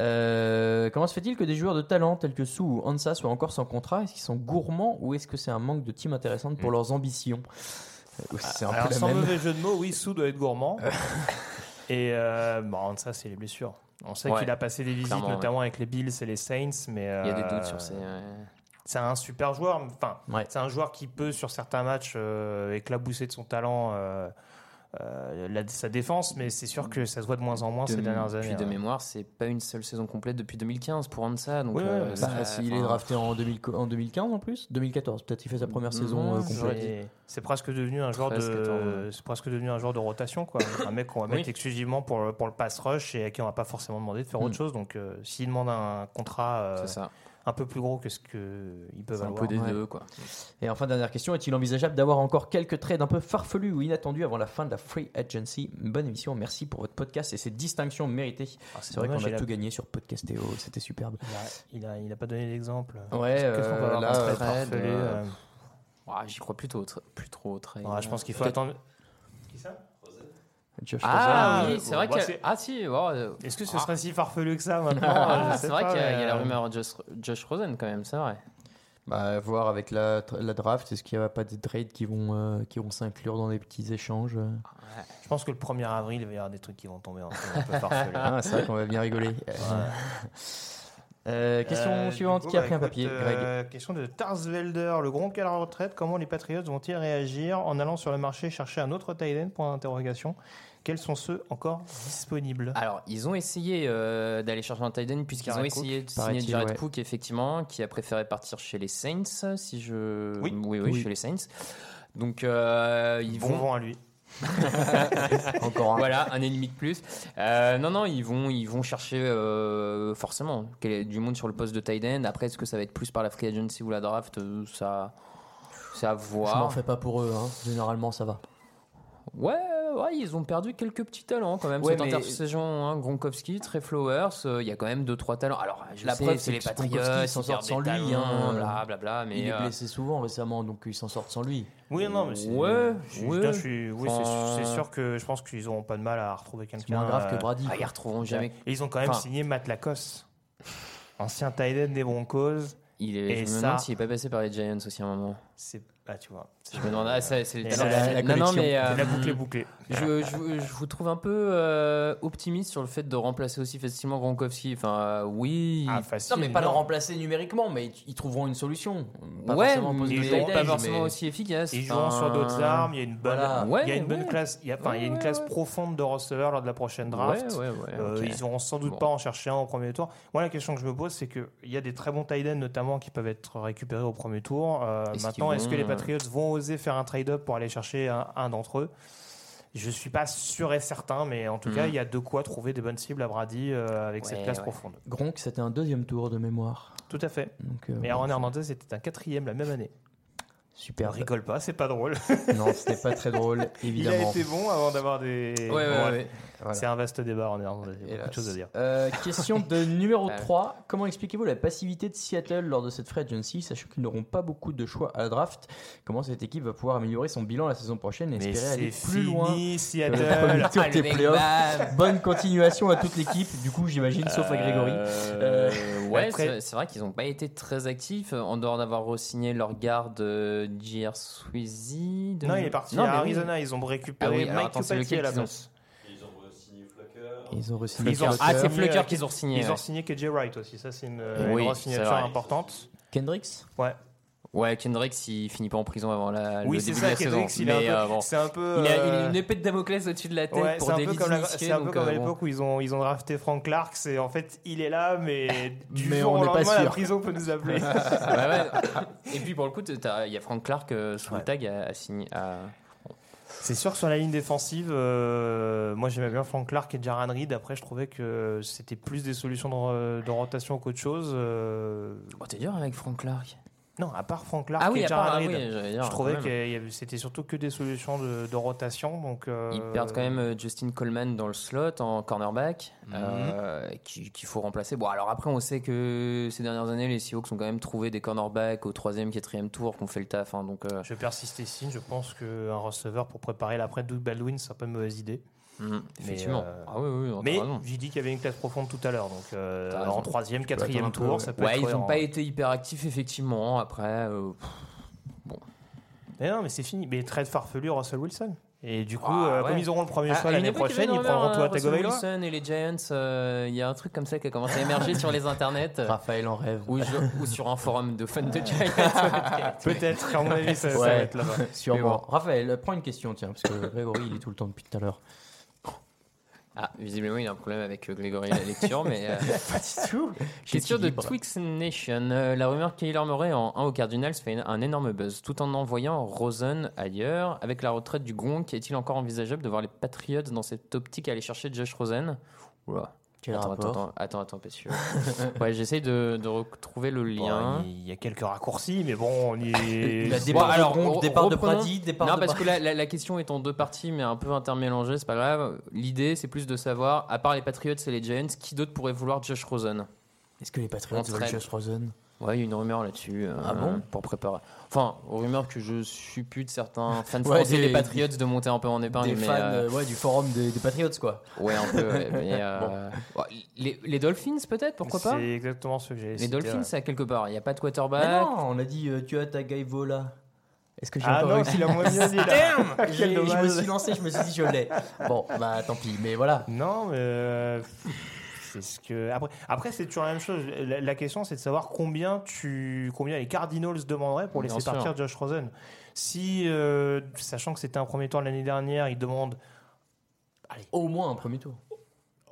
Euh, comment se fait-il que des joueurs de talent tels que Sue ou Ansa soient encore sans contrat? Est-ce qu'ils sont gourmands ou est-ce que c'est un manque de team intéressante pour leurs ambitions? C'est un Mm. Alors, peu la sans même. mauvais jeu de mots, oui, Sou doit être gourmand. et euh, bon, ça, c'est les blessures. On sait Ouais, qu'il a passé des visites, notamment avec les Bills et les Saints, mais Il y a des euh, doutes sur ces. C'est un super joueur. Enfin, c'est un joueur qui peut sur certains matchs euh, éclabousser de son talent euh, euh, la- sa défense, mais c'est sûr que ça se voit de moins en moins De- ces dernières années. Puis de hein. mémoire, c'est pas une seule saison complète depuis 2015 pour Ansa, donc Ouais, euh, bah, ça- s'il est drafté en, 2000 en 2015 en plus? 2014, peut-être il fait sa première Mm, saison euh, complète. C'est- presque devenu un joueur 13, de, 14, c'est presque devenu un joueur de rotation, quoi. un mec qu'on va Oui. mettre exclusivement pour le, pour le pass rush et à qui on va pas forcément demander de faire Mm. autre chose. Donc, euh, s'il demande un contrat euh, c'est ça. Un peu plus gros que ce qu'ils peuvent C'est un avoir, peu des ouais. deux, quoi. Et enfin, dernière question, est-il envisageable d'avoir encore quelques trades un peu farfelus ou inattendus avant la fin de la Free Agency? Bonne émission, merci pour votre podcast et ces distinctions méritées. Ah, C'est vrai dommage, qu'on a tout gagné sur Podcastéo, c'était superbe. Il a, il a, il a pas donné d'exemple. Ouais, Qu'est-ce qu'on peut euh, avoir là, euh, trade farfelu, euh, euh, J'y crois plutôt, plus trop au trade. ouais, Je pense qu'il faut peut-être- attendre. Qui ça? Josh Ah Rosen. oui, c'est Bon, vrai bah, que. c'est- Ah si, bon, euh, Est-ce que ce Ah. serait si farfelu que ça maintenant ah, c'est vrai qu'il y, a- il y a la euh, rumeur Josh, Josh Rosen quand même, c'est vrai. Bah, voir avec la, la draft, est-ce qu'il n'y a pas des trades qui vont, euh, qui vont s'inclure dans des petits échanges euh Je pense que le 1er avril, il va y avoir des trucs qui vont tomber un peu, farfelus. Ah, c'est vrai qu'on va bien rigoler. Euh, question Euh, suivante, coup, qui a bah, pris un écoute, papier euh, Greg. Question de Tarsvelder. Le Gronk à la retraite, comment les Patriots vont-ils réagir en allant sur le marché chercher un autre Point d'interrogation. Quels sont ceux encore disponibles? Alors, ils ont essayé euh, d'aller chercher un tight end puisqu'ils ont essayé de signer Jared ouais. Cook, effectivement, qui a préféré partir chez les Saints, si je. Oui. oui, Oui. chez les Saints. Donc, euh, ils Bon vont. vent à lui. Encore un. Voilà, un ennemi de plus. Euh, non, non, ils vont, ils vont chercher euh, forcément du monde sur le poste de tight end. Après, est-ce que ça va être plus par la free agency ou la draft euh, Ça, c'est à Je voir. m'en fais pas pour eux, hein. généralement ça va. Ouais, ouais, ils ont perdu quelques petits talents quand même Ouais, cette mais- intersaison. Hein. Gronkowski, Trey Flowers, euh, il y a quand même deux trois talents. Alors, je La sais, preuve, c'est c'est les Patriots, s'en ils sort perdent sans lui, hein. bla, bla, bla, mais il est euh, blessé souvent récemment, donc ils s'en sortent sans lui. Oui, non, mais c'est. Ouais, je suis- ouais. je suis- oui, c'est- Enfin- c'est sûr que je pense qu'ils n'auront pas de mal à retrouver C'est quelqu'un. moins grave euh, que Brady. ah, ils retrouveront jamais. Et ils ont quand même Enfin- signé Matt Lacoste, ancien tight end des Broncos. Il est, Et je me ça- demande s'il est pas passé par les Giants aussi à un moment. C'est. Ah, tu vois. Je me demande, ah, ça, c'est le la- la non, mais la euh, boucle est bouclée. je, je, je vous trouve un peu euh, optimiste sur le fait de remplacer aussi facilement Gronkowski. Enfin, euh, oui. Ah, facile. Non, mais pas le non. remplacer numériquement, mais ils trouveront une solution. Pas ouais, forcément mais joueront tight pas forcément mais- aussi efficace. Ils joueront sur d'autres armes. Il y a une bonne, Voilà. Ouais, il y a une bonne ouais. classe. Il y a, enfin, il y a une classe ouais. profonde de receveurs lors de la prochaine draft. Ouais, ouais, ouais. Euh, ok. Ils auront sans doute Bon. pas en chercher un au premier tour. Moi, la question que je me pose, c'est qu'il y a des très bons tight ends, notamment, qui peuvent être récupérés au premier tour. Euh, maintenant, est-ce que les Patriots vont faire un trade-up pour aller chercher un, un d'entre eux Je suis pas sûr et certain, mais en tout cas, il y a de quoi trouver des bonnes cibles à Brady euh, avec cette classe ouais. profonde. Gronk, c'était un deuxième tour de mémoire. Tout à fait. Donc, euh, Mais Aaron Hernandez était un quatrième la même année. Super. On rigole pas, c'est pas drôle. Non, n'est pas très drôle, Il a évidemment. été bon avant d'avoir des. Ouais, ouais, ouais. Voilà. C'est un vaste débat en Hernandez. Il y a beaucoup de choses à dire. Euh, question de numéro Ouais. 3. Comment expliquez-vous la passivité de Seattle lors de cette free agency, sachant qu'ils n'auront pas beaucoup de choix à la draft? Comment cette équipe va pouvoir améliorer son bilan la saison prochaine et Mais espérer aller plus loin fini, que Seattle. tour Ah, des playoffs? Bonne continuation à toute l'équipe, du coup, j'imagine, sauf à Grégory. Euh, ouais, Après- c'est- vrai qu'ils n'ont pas été très actifs euh, en dehors d'avoir re-signé leur garde euh, J.R. Sweezy. de- Non, il est parti Non, à mais oui. Arizona. Ils ont récupéré Ah oui, alors Mike attends, c'est Kupati lequel à la qu'ils ont place. Ils ont re-signé Ils ont- Flucker. Ah, c'est Flucker. Flucker qu'ils ont signé. Ils ouais. ont signé KJ Wright aussi. Ça, c'est une, Oui, une grosse c'est signature vrai. importante. Kendricks? Ouais. Ouais, Kendrick s'il finit pas en prison avant la, Oui, le c'est début ça, de la. Kendrick, un Mais, peu- euh, bon. un peu, Il a, euh, une épée de Damoclès au-dessus de la tête Ouais, pour c'est un des peu vices comme, la- initiés, c'est un peu comme à euh, bon. l'époque où ils ont, ils ont drafté Frank Clark. C'est en fait, il est là, mais du Mais jour on au n'est pas lendemain, la prison peut nous appeler. Ouais, ouais. Et puis pour le coup, il y a Frank Clark euh, sous Ouais. le tag à, à signer. à- C'est sûr que sur la ligne défensive, euh, moi j'aimais bien Frank Clark et Jaran Reed. Après, je trouvais que c'était plus des solutions de, de rotation qu'autre chose. euh, Oh, t'es dur avec Frank Clark. Non, à part Frank Clark Ah oui, et à Jaran part- ah Reed. oui, dire, je trouvais que c'était surtout que des solutions de, de rotation. Donc, euh, Ils perdent quand même euh, Justin Coleman dans le slot en cornerback, Mhm. euh, qui- qu'il faut remplacer. Bon, alors après, on sait que ces dernières années, les Seahawks ont quand même trouvé des cornerbacks au troisième, quatrième tour, qu'on fait le taf. hein, donc, euh, Je vais persister signe. Je pense qu'un receveur pour préparer l'après Doug Baldwin, c'est pas une mauvaise idée. Mais, effectivement. euh, Ah oui, oui, Mais j'ai dit qu'il y avait une classe profonde tout à l'heure. Donc euh, en troisième, quatrième peu, tour, ça peut Ouais, être ils n'ont pas été hyper actifs, effectivement. Après, euh, Mais non, mais c'est fini. Mais trade farfelu Russell Wilson. Et du coup, Ah, euh, ouais. comme ils auront le premier À- choix l'année prochaine, ils prendront Russell Tagovailoa. Wilson et les Giants, euh, il y a un truc comme ça qui a commencé à émerger sur les internets. Raphaël en rêve. Ou, je- ou sur un forum de fans de Giants. Peut-être, à mon avis, ça, ça Ouais. va être là-bas. Sûrement. Bon. Raphaël, prends une question, tiens, parce que Grégory, il est tout le temps depuis tout à l'heure. Ah, visiblement, il a un problème avec euh, Grégory la lecture, mais. euh, Pas du tout. Question de. Twix Nation. Euh, la rumeur Kyler Murray en 1 au Cardinals fait une- un énorme buzz, tout en envoyant Rosen ailleurs. Avec la retraite du Gronk, est-il encore envisageable de voir les Patriots dans cette optique aller chercher Josh Rosen? Oula. Quel attends, rapport attends, attends, attends, parce que- ouais, j'essaye de, de retrouver le lien. Bon, il y a quelques raccourcis, mais bon, on y est. La départ alors, de re- départ de départ non, de parce que la, la- la question est en deux parties, mais un peu intermélangée, c'est pas grave. L'idée, c'est plus de savoir, à part les Patriots et les Giants, qui d'autre pourrait vouloir Josh Rosen? Est-ce que les Patriots On veulent. Josh Rosen? Ouais, il y a une rumeur là-dessus. euh, Ah bon? Pour préparer. Enfin, rumeur que je suppute certains fans Ouais, français des- des Patriots de monter un peu en épingle. Des mais, fans euh, ouais, du forum des, des Patriots, quoi. Ouais, un peu. ouais, mais, euh, les, les Dolphins, peut-être, pourquoi pas? C'est exactement ce que j'ai Les Dolphins, c'est à quelque part. Il n'y a pas de quarterback. Mais non, on a dit euh, tu as ta Gaivola. Est-ce que j'ai Ah encore non, réussi il a moins bien dit là. Damn Quel J'ai- Je me suis lancé, je me suis dit je l'ai. Bon, bah tant pis, mais voilà. Non, mais euh, c'est ce que après. Après, c'est toujours la même chose. La, la question, c'est de savoir combien tu, combien les Cardinals demanderaient pour Bien laisser sûr. partir Josh Rosen. Si, euh, sachant que c'était un premier tour de l'année dernière, ils demandent Au moins un premier tour.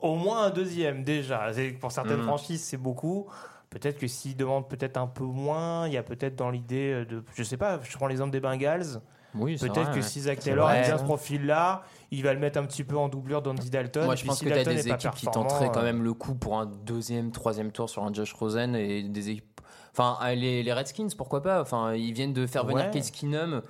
au moins un deuxième déjà. Pour certaines Mhm. franchises, c'est beaucoup. Peut-être que s'ils demandent peut-être un peu moins, il y a peut-être dans l'idée de, je sais pas, je prends l'exemple des Bengals. Oui, Peut-être que si Zach Taylor aime bien ce profil-là, il va le mettre un petit peu en doublure d'Andy Dalton. Moi, et je puis pense si que tu as des équipes qui tenteraient quand euh, même le coup pour un deuxième, troisième tour sur un Josh Rosen et des équipes. Enfin, euh, les, les Redskins, pourquoi pas? Enfin, ils viennent de faire venir Ouais. Case Keenum.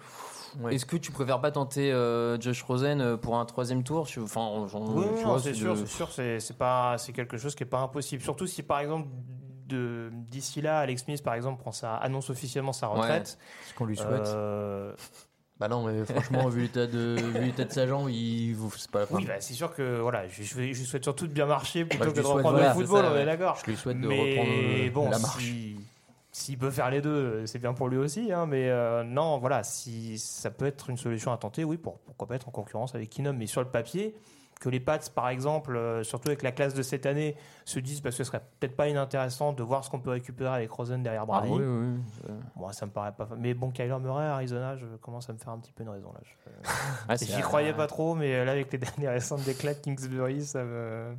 Ouais. Est-ce que tu préfères pas tenter euh, Josh Rosen euh, pour un troisième tour? Je- Enfin, Oui, c'est de- sûr, c'est sûr, c'est pas, c'est quelque chose qui est pas impossible. Surtout si par exemple de d'ici là, Alex Smith par exemple prend sa annonce officiellement sa retraite. Ce qu'on lui souhaite. euh, Bah non, mais franchement, vu l'état de, vu l'état de sa jambe, il c'est pas la fin. oui, bah, c'est sûr que voilà, je, je, souhaite surtout de bien marcher plutôt Bah, je que de reprendre voilà, le football, ça, on est d'accord. Je lui souhaite de mais reprendre euh, bon, la marche. si- S'il peut faire les deux, c'est bien pour lui aussi. hein, mais euh, non, voilà, si ça peut être une solution à tenter, oui, pour, pourquoi pas être en concurrence avec Keenum. Mais sur le papier, que les Pats, par exemple, euh, surtout avec la classe de cette année, se disent parce que ce serait peut-être pas inintéressant de voir ce qu'on peut récupérer avec Rosen derrière Ah Brady. oui, oui. euh, Moi, ça me paraît pas. Mais bon, Kyler Murray, Arizona, je commence à me faire un petit peu une raison là. Je- ah, J'y croyais pas trop, mais là, avec les derniers récents déclats de Kingsbury, ça me.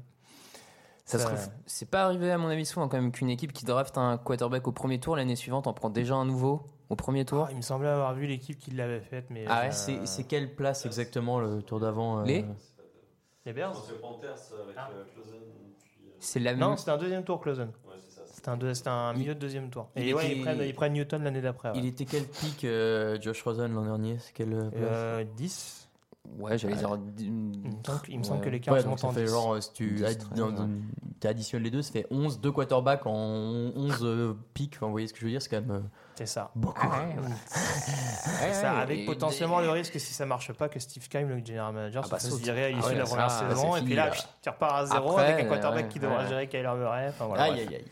Ça serait C'est pas arrivé à mon avis souvent quand même qu'une équipe qui draft un quarterback au premier tour l'année suivante en prend déjà un nouveau au premier tour. Ah, il me semblait avoir vu l'équipe qui l'avait faite, mais. Ah ouais, euh, C'est c'est quelle place exactement le tour d'avant euh, Les Les Bears Ah. C'est la Non, même. c'était un deuxième tour, Closen. C'était un, deux- un milieu de deuxième tour. Il Et ouais, était- ils, prennent, ils prennent Newton l'année d'après. ouais. Il était quel pic euh, Josh Rosen l'an dernier? C'est quelle euh, place Euh, 10. Ouais, j'allais dire. Il me semble, il me semble Ouais. que les Ouais, sont donc ça en fait 10. genre, euh, si tu 10, addi- 13, dans- ouais. dans- tu additionnes les deux, ça fait 11, deux quarterbacks en 11 euh, pics. Enfin, vous voyez ce que je veux dire C'est quand même euh, C'est ça. beaucoup. C'est ça, avec et- potentiellement le risque, si ça marche pas, que Steve Keim, le general manager, Ah se bah, fasse saute. virer à l'issue Ah ouais, de la première c'est saison. Et puis là, tu repars à zéro Après, avec un quarterback ouais, qui devra ouais. gérer Kyler Murray. Enfin, voilà, Aïe, bref. aïe, aïe.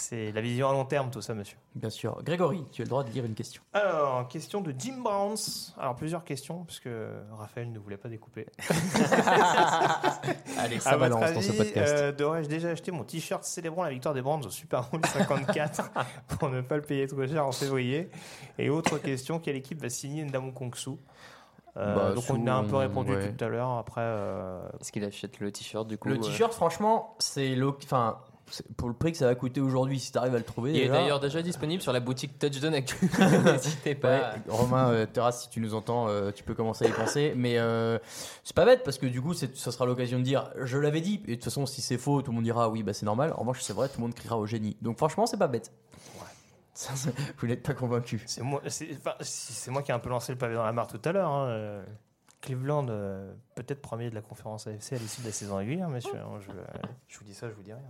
C'est la vision à long terme, tout ça, monsieur. Bien sûr. Grégory, tu as le droit de lire une question. Alors, question de Jim Browns. Alors, plusieurs questions, puisque Raphaël ne voulait pas découper. Allez, À ça votre balance dans ce avis, podcast. euh, Devrais-je déjà acheter mon t-shirt célébrant la victoire des Browns au Super Bowl 54 pour ne pas le payer trop cher en février? Et autre question, quelle équipe va signer Ndamon Kongsu Euh, Bah, donc on a un peu répondu ouais. tout à l'heure. Après, euh, Est-ce qu'il achète le t-shirt du coup Le euh, t-shirt, franchement, c'est le... enfin, c'est- pour le prix que ça va coûter aujourd'hui, si tu arrives à le trouver. Il est d'ailleurs déjà disponible sur la boutique Touchdown Actu. N'hésitez pas. Ouais, Romain, euh, Terrasse, si tu nous entends, euh, tu peux commencer à y penser. Mais euh, c'est pas bête parce que du coup, ça sera l'occasion de dire je l'avais dit. Et de toute façon, si c'est faux, tout le monde dira oui, bah c'est normal. En revanche, c'est vrai, tout le monde criera au génie. Donc franchement, c'est pas bête. Ça, vous n'êtes pas convaincu. c'est moi, c'est qui ai un peu lancé le pavé dans la mare tout à l'heure. hein, euh, Cleveland, euh, peut-être premier de la conférence AFC à l'issue de la saison régulière, messieurs. hein, je, je vous dis ça, je vous dis rien.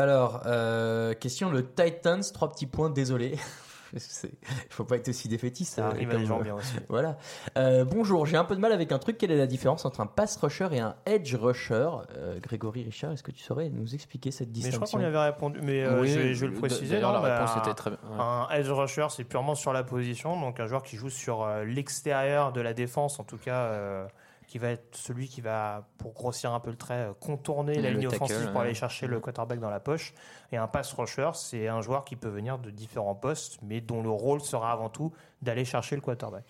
Alors, euh, question le Titans, trois petits points, désolé. Il faut pas être aussi défaitiste. Ça euh, arrive à des gens bien aussi. Voilà. Euh, bonjour, j'ai un peu de mal avec un truc. Quelle est la différence entre un pass rusher et un edge rusher? Euh, Grégory Richard, est-ce que tu saurais nous expliquer cette Mais je crois distinction? qu'on y avait répondu, mais euh, Oui, je, vais, je vais le préciser. non, la bah, réponse un- était très bien, ouais. Un edge rusher, c'est purement sur la position, donc un joueur qui joue sur euh, l'extérieur de la défense, en tout cas, euh, qui va être celui qui va, pour grossir un peu le trait, euh, contourner la ligne tackle, offensive pour aller chercher le quarterback dans la poche. Et un pass rusher, c'est un joueur qui peut venir de différents postes, mais dont le rôle sera avant tout d'aller chercher le quarterback.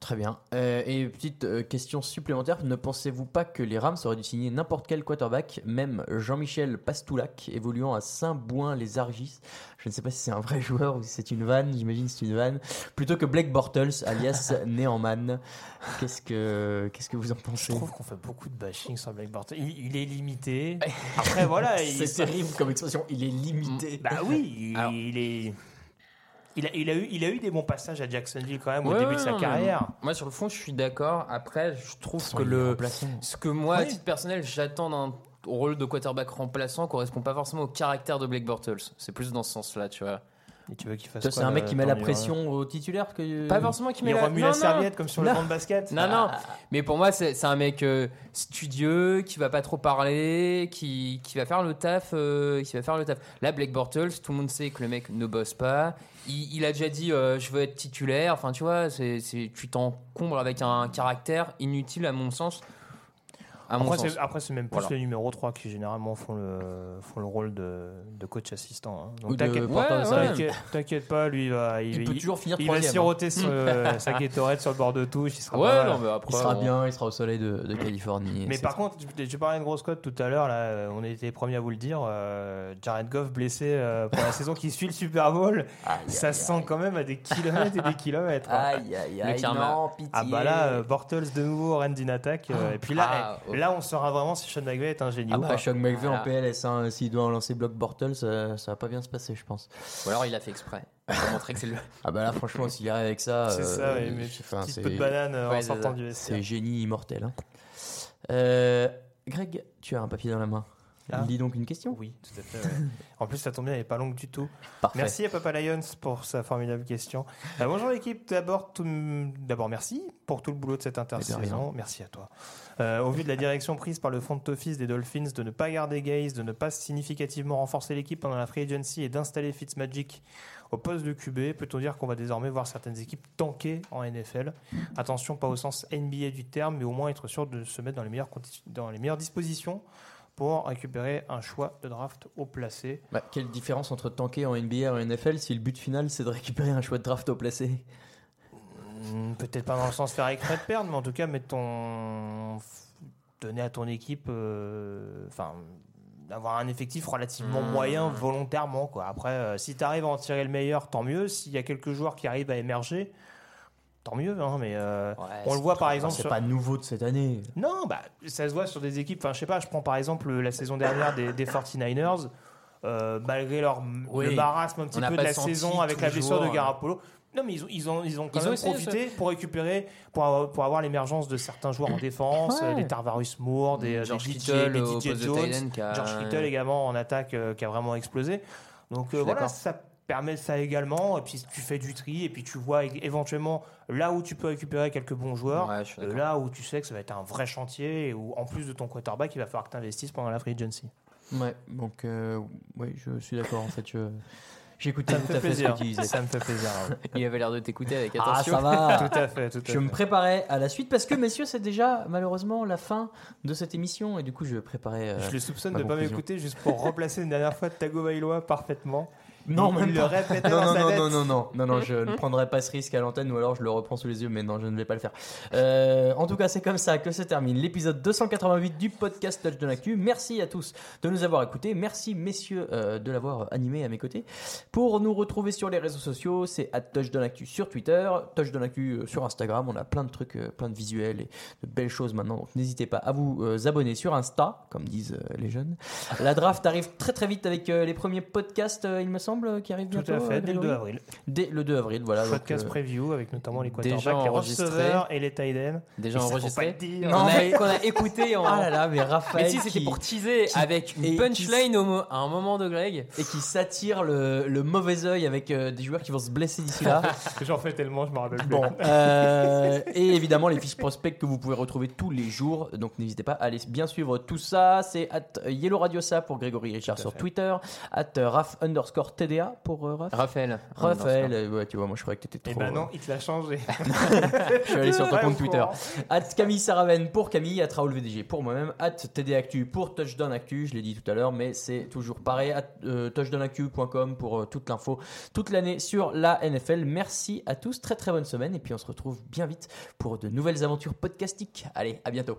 Très bien. Euh, et petite euh, question supplémentaire, ne pensez-vous pas que les Rams auraient dû signer n'importe quel quarterback, même Jean-Michel Pastoulac, évoluant à Saint-Bouin-les-Argis Je ne sais pas si c'est un vrai joueur ou si c'est une vanne, j'imagine c'est une vanne, plutôt que Blake Bortles, alias Néanman. Qu'est-ce que, qu'est-ce que vous en Je pensez trouve qu'on fait beaucoup de bashing sur Blake Bortles. Il, il est limité. Après, voilà. il- C'est terrible comme expression, il est limité. Bah oui, il, Alors- il est. Il a, il, a eu, il a eu des bons passages à Jacksonville quand même au début de sa carrière. Moi, sur le fond, je suis d'accord. Après, je trouve que le. Ce que moi, à titre personnel, j'attends d'un rôle de quarterback remplaçant correspond pas forcément au caractère de Blake Bortles. C'est plus dans ce sens-là, tu vois. Et tu veux qu'il fasse Toi, quoi, c'est un mec qui met la numéro pression au titulaire que... Pas forcément qui met Il la... remue non, la non. serviette comme sur le banc de basket. Non, non. Mais pour moi, c'est c'est un mec euh, studieux, qui va pas trop parler, qui, qui va faire le taf, euh, qui va faire le taf. Là, Blake Bortles, tout le monde sait que le mec ne bosse pas. Il, il a déjà dit, euh, je veux être titulaire. Enfin, tu vois, c'est c'est- tu t'encombres avec un caractère inutile à mon sens. À mon Après, sens. c'est- après, c'est même plus Voilà. les numéros 3 qui généralement font le, font le rôle de, de coach assistant. hein. Donc t'inquiète Ouais, serviette. ouais. t'inquiète- t'inquiète pas, lui, il va, il, Il peut il- toujours finir il va hein. siroter sur, euh, sa Gatorade sur le bord de touche. Il sera Ouais, pas mal. non, mais après. Il sera on- bien, il sera au soleil de, de Californie. Mais par contre, tu, tu parlais de grosse cote tout à l'heure, là, euh, on était premiers à vous le dire. euh, Jared Goff blessé euh, pour la saison qui suit le Super Bowl, Aïe, ça aïe, se sent quand même à des kilomètres et des kilomètres. hein. Aïe, aïe, aïe, karma. non, pitié. Ah bah là, euh, Bortles de nouveau, Randy attaque. euh, et puis là, Ah, eh. Là, on saura vraiment si Sean McVay est un génie Ah ou bah, pas. Sean McVay en. PLS, hein, s'il doit en lancer bloc Bortles, ça, ça va pas bien se passer, je pense. Ou alors il a fait exprès. Pour montrer que c'est le. Ah bah là, franchement, s'il arrive avec ça, C'est ça, euh, mais enfin, petit c'est- peu de banane euh, Ouais, en sortant du vestiaire. c'est génie immortel. hein. Euh, Greg, tu as un papier dans la main. Ah. Lis donc une question. Oui, tout à fait. ouais. en plus, ça tombe bien, elle n'est pas longue du tout. Parfait. Merci à Papa Lions pour sa formidable question. Euh, bonjour l'équipe, d'abord, tout- d'abord merci pour tout le boulot de cette de intersaison. Merci à toi. Euh, au vu de la direction prise par le front office des Dolphins de ne pas garder Gaze, de ne pas significativement renforcer l'équipe pendant la free agency et d'installer Fitzmagic au poste de QB, peut-on dire qu'on va désormais voir certaines équipes tanker en NFL Attention, pas au sens NBA du terme, mais au moins être sûr de se mettre dans les meilleures, dans les meilleures dispositions pour récupérer un choix de draft au placé. Bah, quelle différence entre tanker en NBA et en NFL si le but final c'est de récupérer un choix de draft au placé? Peut-être pas dans le sens faire exprès de perdre, mais en tout cas, mettre ton... donner à ton équipe, euh, enfin, d'avoir un effectif relativement Mmh. moyen volontairement. Quoi. Après, euh, si tu arrives à en tirer le meilleur, tant mieux. S'il y a quelques joueurs qui arrivent à émerger, tant mieux. hein, mais euh, Ouais, on le voit par exemple. C'est sur- pas nouveau de cette année. Non, bah, ça se voit sur des équipes. Enfin, je sais pas, je prends par exemple la saison dernière des, des 49ers. euh, malgré leur Oui. le marasme un petit peu de la saison avec la blessure de Garapolo. Non, mais ils ont, ils ont, ils ont quand Ils même profité pour récupérer, pour, avoir- pour avoir l'émergence de certains joueurs en défense, Ouais. euh, des Tarvarus Moore, des, George des DJ, Kittle des DJ Jones, a- George Kittle également en attaque euh, qui a vraiment explosé. Donc euh, voilà, ça permet ça également. Et puis tu fais du tri et puis tu vois éventuellement là où tu peux récupérer quelques bons joueurs. Ouais, là où tu sais que ça va être un vrai chantier et où en plus de ton quarterback, il va falloir que tu investisses pendant la free agency. Ouais, donc euh, oui, je suis d'accord en fait. Je... J'écoutais Ça me tout fait à fait ce plaisir. que tu disais. Ça me fait plaisir. Il avait l'air de t'écouter avec Ah, attention. ça va. Tout à fait, tout à Je fait. me préparais à la suite parce que, messieurs, c'est déjà malheureusement la fin de cette émission et du coup, je préparais. euh, Je le soupçonne ma de pas conclusion. m'écouter juste pour remplacer une dernière fois Tago Bailoa parfaitement. Non, même le répétait non, dans non, sa non, tête. non, non, non, non, non, je ne prendrai pas ce risque à l'antenne ou alors je le reprends sous les yeux, mais non, je ne vais pas le faire. Euh, en tout cas, c'est comme ça que se termine l'épisode 288 du podcast Touch de l'actu. Merci à tous de nous avoir écoutés. Merci, messieurs, euh, de l'avoir animé à mes côtés. Pour nous retrouver sur les réseaux sociaux, c'est at Touch de l'actu sur Twitter, Touch de l'actu euh, sur Instagram. On a plein de trucs, euh, plein de visuels et de belles choses maintenant. Donc n'hésitez pas à vous abonner sur Insta, comme disent les jeunes. La draft arrive très très vite avec les premiers podcasts, il me semble, qui arrivent Tout bientôt. à fait, euh, dès le 2 Grégory avril. Dès le 2 avril, voilà. donc, Podcast euh, preview avec notamment les quarterbacks, les enregistré. receveurs et les tight ends. Déjà enregistré. Non, mais- qu'on a écouté en. Ah là là, mais Raphaël. mais si, c'était qui- pour teaser qui- avec une qui- punchline au à un moment de Greg. Et qui s'attire le, le mauvais œil avec euh, des joueurs qui vont se blesser d'ici là. J'en fais tellement, je me rappelle plus. Bon, euh, et évidemment les fiches prospects que vous pouvez retrouver tous les jours. Donc n'hésitez pas à aller bien suivre tout ça. C'est at Yellow Radio Ça pour Grégory Richard sur Twitter, at Raf underscore Pour euh, Raph. Raphaël. Raphaël, euh, ouais, tu vois, moi je croyais que t'étais Et trop. ben non, il te l'a changé. je suis allé sur ton Ouais, compte Twitter. At Camille Saraven pour Camille, at Raoul VDG pour moi-même, at TD Actu pour Touchdown Actu, je l'ai dit tout à l'heure, mais c'est toujours pareil, at euh, touchdownactu.com pour euh, toute l'info, toute l'année sur la NFL. Merci à tous, très très bonne semaine, et puis on se retrouve bien vite pour de nouvelles aventures podcastiques. Allez, à bientôt.